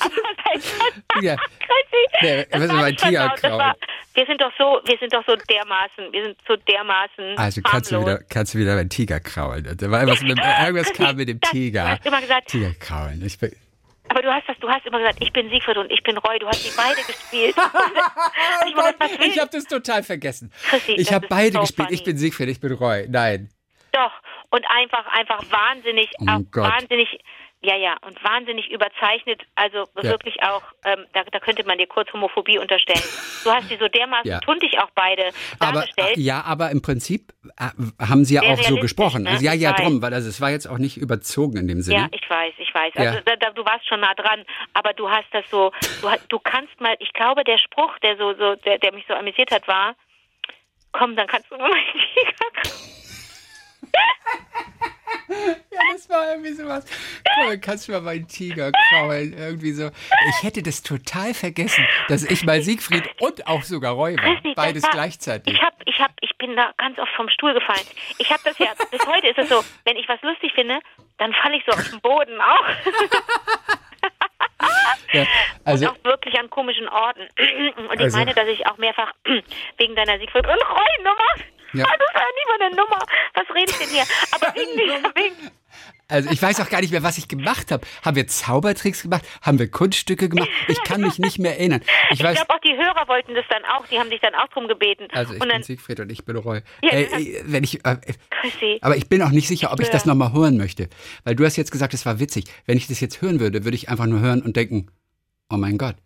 Aber? Ja. Chrissy, das war mein Tigerkraut? war- Wir sind doch so, wir sind doch so dermaßen, wir sind so dermaßen. Also kannst du harmlos. wieder, kannst du wieder beim Tiger kraulen. Da war irgendwas, mit, irgendwas kam mit dem Das- Tiger. Du hast immer gesagt, Tiger kraulen. Ich bin, aber du hast das, du hast immer gesagt, ich bin Siegfried und ich bin Roy. Du hast die beide gespielt. ich was ich habe das total vergessen. Chrissy, Ich habe beide so gespielt. Ich funny. bin Siegfried, ich bin Roy. Nein. Doch. Und einfach, einfach wahnsinnig, Oh auch Gott. wahnsinnig, ja, ja, und wahnsinnig überzeichnet. Also wirklich auch, ähm, da, da könnte man dir kurz Homophobie unterstellen. Du hast die so dermaßen Ja. tuntig auch beide Aber dargestellt. ja, aber im Prinzip äh, haben sie ja Sehr auch so gesprochen. ne? Also, ja, ja, drum, weil also, es war jetzt auch nicht überzogen in dem Sinne. Ja, ich weiß, ich weiß. Ja. Also da, da, du warst schon nah dran, aber du hast das so, du, du kannst mal, ich glaube, der Spruch, der so, so, der, der mich so amüsiert hat, war, komm, dann kannst du mal meinen Tiger Ja, das war irgendwie sowas. Cool, kannst du mal meinen Tiger kraulen? Irgendwie so. Ich hätte das total vergessen, dass ich mal Siegfried und auch sogar Roy war. Beides war- gleichzeitig. Ich hab, ich hab, ich bin da ganz oft vom Stuhl gefallen. Ich habe das ja, bis heute ist es so, wenn ich was lustig finde, dann falle ich so auf den Boden auch. Ja, also, und auch wirklich an komischen Orten. Und ich Also- meine, dass ich auch mehrfach wegen deiner Siegfried und Roy-Nummer. Ja. Ah, das war ja nie mal eine Nummer. Was rede ich denn hier? Aber wegen wegen, also ich weiß auch gar nicht mehr, was ich gemacht habe. Haben wir Zaubertricks gemacht? Haben wir Kunststücke gemacht? Ich kann mich nicht mehr erinnern. Ich ich glaube auch die Hörer wollten das dann auch. Die haben dich dann auch drum gebeten. also ich und bin Siegfried und ich bin Roy. Ja, äh, äh, wenn ich, äh, Chrissy, aber ich bin auch nicht sicher, ob ich das nochmal hören möchte. Weil du hast jetzt gesagt, es war witzig. Wenn ich das jetzt hören würde, würde ich einfach nur hören und denken, oh mein Gott,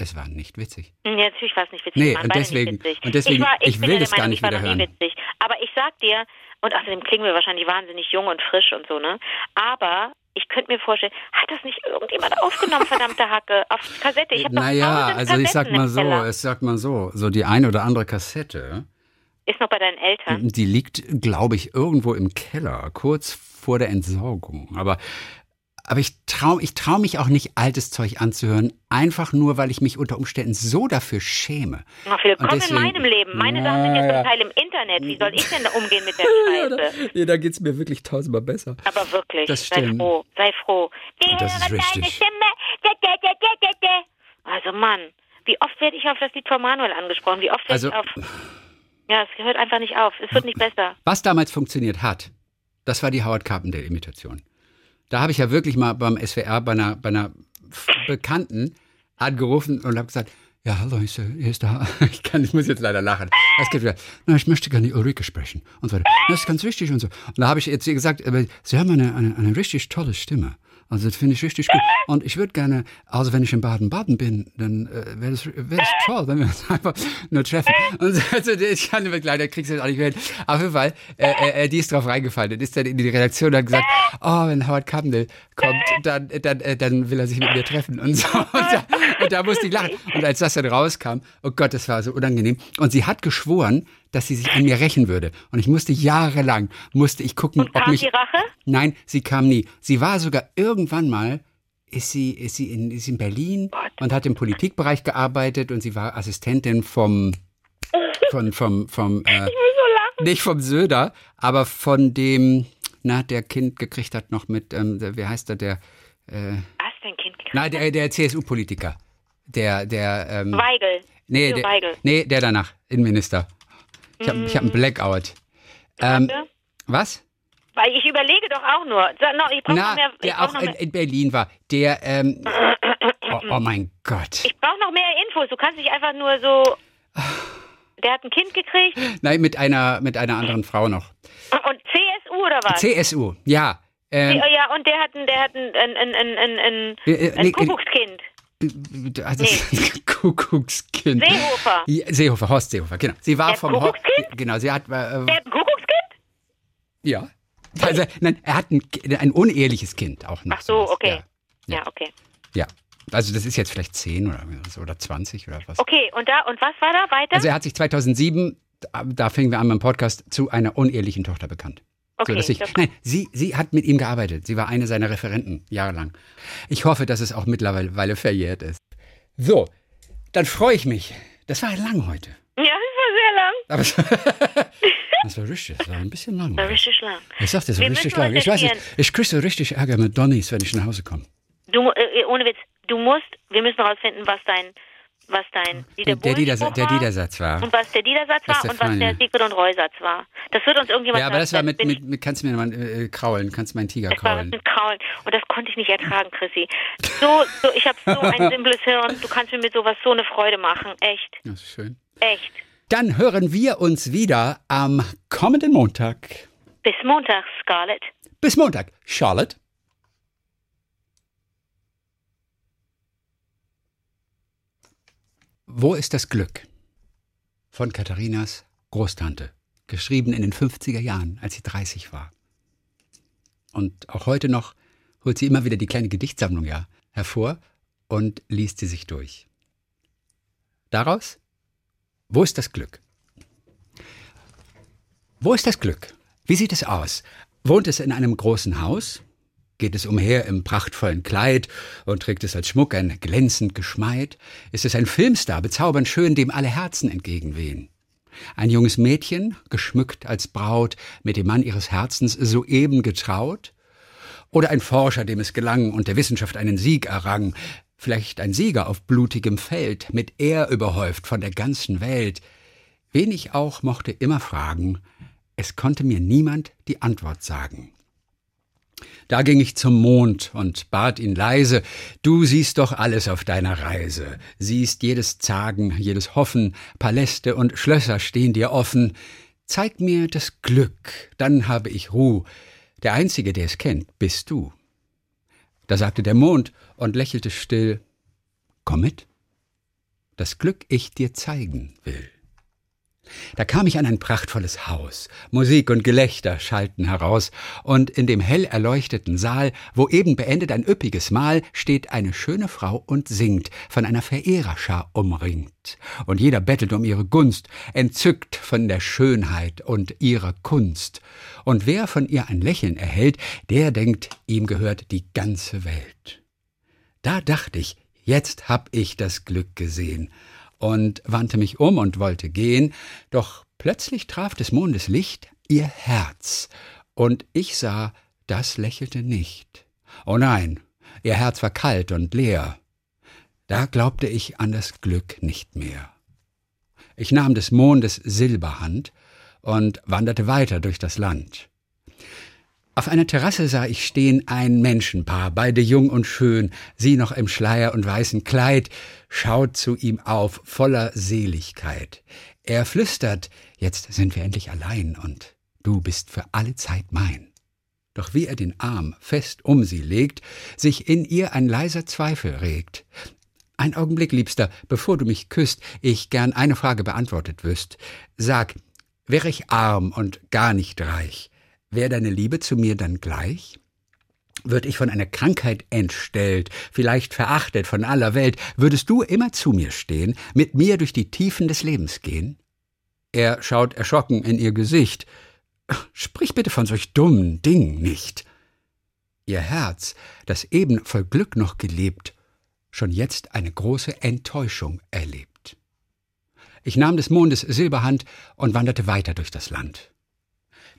es war nicht witzig. Ja, natürlich war es nicht witzig. Nee, und deswegen- und deswegen- ich, war, ich, ich will das gar nicht wieder hören. witzig. Aber ich sag dir, und außerdem klingen wir wahrscheinlich wahnsinnig jung und frisch und so, ne? Aber ich könnte mir vorstellen, hat das nicht irgendjemand aufgenommen, verdammte Hacke, auf Kassette? Ich Naja, also ich sag mal so, es sagt mal so, so die eine oder andere Kassette, Ist noch bei deinen Eltern. die liegt, glaube ich, irgendwo im Keller, kurz vor der Entsorgung. Aber, aber ich traue ich trau mich auch nicht, altes Zeug anzuhören, einfach nur, weil ich mich unter Umständen so dafür schäme. Ach, willkommen deswegen- in meinem Leben. Meine Sachen sind ja zum Teil im Internet. Wie soll ich denn da umgehen mit der Scheiße? Nee, da geht's mir wirklich tausendmal besser. Aber wirklich, Das sei froh, sei froh. Die Das ist hören deine. Stimme. Also Mann, wie oft werde ich auf das Lied von Manuel angesprochen? Wie oft werde Also- ich auf... Ja, es hört einfach nicht auf. Es wird nicht besser. Was damals funktioniert hat, das war die Howard Carpendale-Imitation. Da habe ich ja wirklich mal beim SWR bei einer, bei einer Bekannten angerufen und habe gesagt, ja, hallo, hier ist, der, ich, kann, ich muss jetzt leider lachen. Es geht wieder, na, ich möchte gerne Ulrike sprechen und so weiter. Das ist ganz wichtig und so. Und da habe ich jetzt gesagt, Sie haben eine, eine, eine richtig tolle Stimme. Also das finde ich richtig gut. Und ich würde gerne, also wenn ich in Baden-Baden bin, dann äh, wäre das, wär das toll, wenn wir uns einfach nur treffen. Und so, also ich kann nicht leider kriegst du das auch nicht mehr hin. Auf jeden Fall, äh, äh, die ist drauf reingefallen. Dann ist dann in die Redaktion und hat gesagt, oh, wenn Howard Carpendale kommt, dann, dann, äh, dann will er sich mit mir treffen und so. Und da, und da musste ich lachen. Und als das dann rauskam, oh Gott, das war so unangenehm. Und sie hat geschworen, dass sie sich an mir rächen würde. Und ich musste jahrelang, musste ich gucken, Und ob kam mich... die Rache? Nein, sie kam nie. Sie war sogar irgendwann mal, ist sie, ist sie, in, ist in Berlin und hat im Politikbereich gearbeitet und sie war Assistentin vom, von, vom, vom, äh, nicht vom Söder, aber von dem, na, der Kind gekriegt hat noch mit, ähm, wie heißt er, der, äh, Was denn, Kind? na, der, der CSU-Politiker. Der, der, ähm, Weigel. nee, der, Weigel. nee, der danach, Innenminister. Ich habe ich hab einen Blackout. Ähm, was? Weil ich überlege doch auch nur. Ich brauche noch mehr. Der auch mehr, in Berlin war. Der, ähm, oh, oh mein Gott. ich brauch noch mehr Infos. Du kannst nicht einfach nur so. Der hat ein Kind gekriegt Nein, mit einer, mit einer anderen Frau noch. und CSU oder was? CSU, ja. Ähm, ja, und der hat ein, der hat ein, ein, ein, ein, ein, ein, Äh, ein nee, Kuckuckskind. also. Seehofer. Seehofer, Horst Seehofer, genau. Sie war Der vom Ho- Kuckuckskind? Genau, sie hat, äh, Der hat ein Kuckuckskind? ja. Also, nein, er hat ein, ein uneheliches Kind auch noch. Ach so, sowas. okay. Ja. Ja, okay. Ja. Also das ist jetzt vielleicht 10 oder so oder 20 oder was. Okay, und da, und was war da weiter? Also er hat sich 2007, da- da fingen wir an beim Podcast, zu einer unehelichen Tochter bekannt. Okay, so, dass ich, nein, sie, sie hat mit ihm gearbeitet. Sie war eine seiner Referenten jahrelang. Ich hoffe, dass es auch mittlerweile verjährt ist. So, dann freue ich mich. Das war lang heute. ja, das war sehr lang. Aber es, das war richtig, das war ein bisschen lang. Das war richtig lang. Ich sagte so Wir richtig lang. Ich weiß nicht, ich kriege so richtig Ärger mit Donnies, wenn ich nach Hause komme. Du, mu- äh, ohne Witz, du musst, wir müssen rausfinden, was dein, was dein Dieter Der, Liedersa Bohlen-Spruch der war Liedersatz war. und was der Liedersatz war der und was der Siegfried und Roy-Satz war. Das wird uns irgendjemand Ja, aber das war mit, mit, mit kannst du mir mal äh, kraulen, kannst meinen Tiger Das war kraulen. mit Kraulen. Und das konnte ich nicht ertragen, Chrissy. So, so ich habe so ein simples Hirn. Du kannst mir mit sowas so eine Freude machen. Echt. Das ist schön. Echt. Dann hören wir uns wieder am kommenden Montag. Bis Montag, Scarlett. Bis Montag. Charlotte. Wo ist das Glück? Von Katharinas Großtante. Geschrieben in den 50er Jahren, als sie 30 war. Und auch heute noch holt sie immer wieder die kleine Gedichtsammlung ja hervor und liest sie sich durch. Daraus, wo ist das Glück? Wo ist das Glück? Wie sieht es aus? Wohnt es in einem großen Haus? Geht es umher im prachtvollen Kleid und trägt es als Schmuck ein glänzend Geschmeid? Ist es ein Filmstar, bezaubernd schön, dem alle Herzen entgegenwehen? Ein junges Mädchen, geschmückt als Braut, mit dem Mann ihres Herzens soeben getraut? Oder ein Forscher, dem es gelang und der Wissenschaft einen Sieg errang? Vielleicht ein Sieger auf blutigem Feld, mit Ehr überhäuft von der ganzen Welt? Wen ich auch mochte immer fragen, es konnte mir niemand die Antwort sagen. Da ging ich zum Mond und bat ihn leise, du siehst doch alles auf deiner Reise, siehst jedes Zagen, jedes Hoffen, Paläste und Schlösser stehen dir offen, zeig mir das Glück, dann habe ich Ruh, der Einzige, der es kennt, bist du. Da sagte der Mond und lächelte still, komm mit, das Glück ich dir zeigen will. Da kam ich an ein prachtvolles Haus. Musik und Gelächter schallten heraus, und in dem hell erleuchteten Saal, wo eben beendet ein üppiges Mahl, steht eine schöne Frau und singt, von einer Verehrerschar umringt. Und jeder bettelt um ihre Gunst, entzückt von der Schönheit und ihrer Kunst. Und wer von ihr ein Lächeln erhält, der denkt, ihm gehört die ganze Welt. Da dachte ich, jetzt hab ich das Glück gesehen und wandte mich um und wollte gehen, doch plötzlich traf des Mondes Licht ihr Herz, und ich sah, das lächelte nicht. Oh nein, ihr Herz war kalt und leer. Da glaubte ich an das Glück nicht mehr. Ich nahm des Mondes Silberhand und wanderte weiter durch das Land. Auf einer Terrasse sah ich stehen ein Menschenpaar, beide jung und schön, sie noch im Schleier und weißen Kleid, schaut zu ihm auf, voller Seligkeit. Er flüstert, jetzt sind wir endlich allein und du bist für alle Zeit mein. Doch wie er den Arm fest um sie legt, sich in ihr ein leiser Zweifel regt. Ein Augenblick, Liebster, bevor du mich küsst, ich gern eine Frage beantwortet wüsst. Sag, wär ich arm und gar nicht reich, wär deine Liebe zu mir dann gleich? Würd ich von einer Krankheit entstellt, vielleicht verachtet von aller Welt, würdest du immer zu mir stehen, mit mir durch die Tiefen des Lebens gehen? Er schaut erschrocken in ihr Gesicht. Sprich bitte von solch dummen Dingen nicht. Ihr Herz, das eben voll Glück noch gelebt, schon jetzt eine große Enttäuschung erlebt. Ich nahm des Mondes Silberhand und wanderte weiter durch das Land.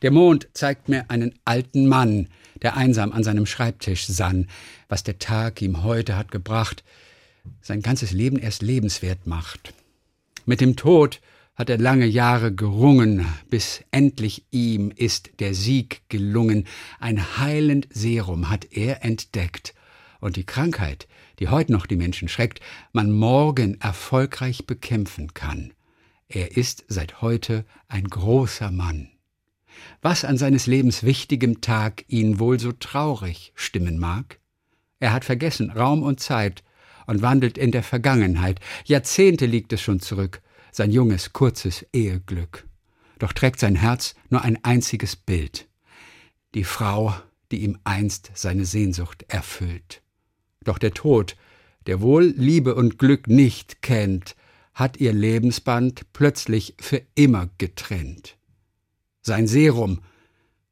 Der Mond zeigt mir einen alten Mann, der einsam an seinem Schreibtisch sann, was der Tag ihm heute hat gebracht, sein ganzes Leben erst lebenswert macht. Mit dem Tod hat er lange Jahre gerungen, bis endlich ihm ist der Sieg gelungen. Ein heilend Serum hat er entdeckt. Und die Krankheit, die heute noch die Menschen schreckt, man morgen erfolgreich bekämpfen kann. Er ist seit heute ein großer Mann. Was an seines Lebens wichtigem Tag ihn wohl so traurig stimmen mag? Er hat vergessen Raum und Zeit und wandelt in der Vergangenheit. Jahrzehnte liegt es schon zurück, sein junges, kurzes Eheglück. Doch trägt sein Herz nur ein einziges Bild. Die Frau, die ihm einst seine Sehnsucht erfüllt. Doch der Tod, der wohl Liebe und Glück nicht kennt, hat ihr Lebensband plötzlich für immer getrennt. Sein Serum,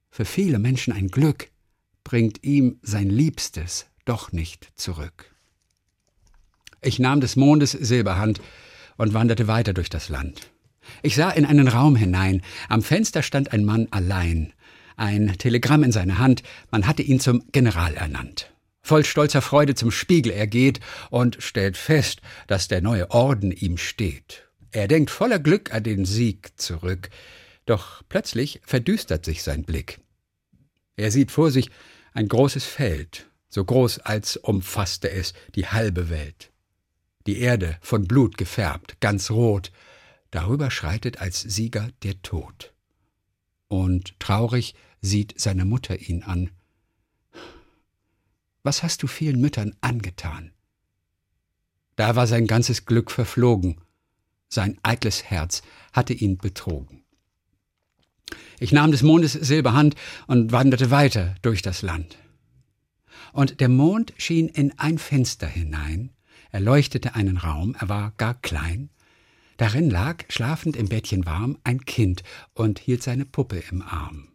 für viele Menschen ein Glück, bringt ihm sein Liebstes doch nicht zurück. Ich nahm des Mondes Silberhand und wanderte weiter durch das Land. Ich sah in einen Raum hinein. Am Fenster stand ein Mann allein. Ein Telegramm in seiner Hand. Man hatte ihn zum General ernannt. Voll stolzer Freude zum Spiegel er geht und stellt fest, dass der neue Orden ihm steht. Er denkt voller Glück an den Sieg zurück. Doch plötzlich verdüstert sich sein Blick. Er sieht vor sich ein großes Feld, so groß als umfasste es die halbe Welt. Die Erde von Blut gefärbt, ganz rot, darüber schreitet als Sieger der Tod. Und traurig sieht seine Mutter ihn an. Was hast du vielen Müttern angetan? Da war sein ganzes Glück verflogen, sein eitles Herz hatte ihn betrogen. Ich nahm des Mondes Silberhand und wanderte weiter durch das Land und der Mond schien in ein Fenster hinein, er leuchtete einen Raum, er war gar klein, darin lag, schlafend im Bettchen warm, ein Kind und hielt seine Puppe im Arm.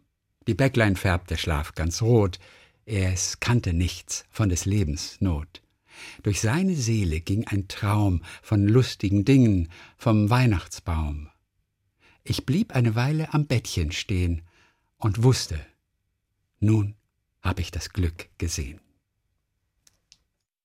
Die Bäcklein färbte Schlaf ganz rot, es kannte nichts von des Lebens Not. Durch seine Seele ging ein Traum von lustigen Dingen, vom Weihnachtsbaum. Ich blieb eine Weile am Bettchen stehen und wusste, nun hab ich das Glück gesehen.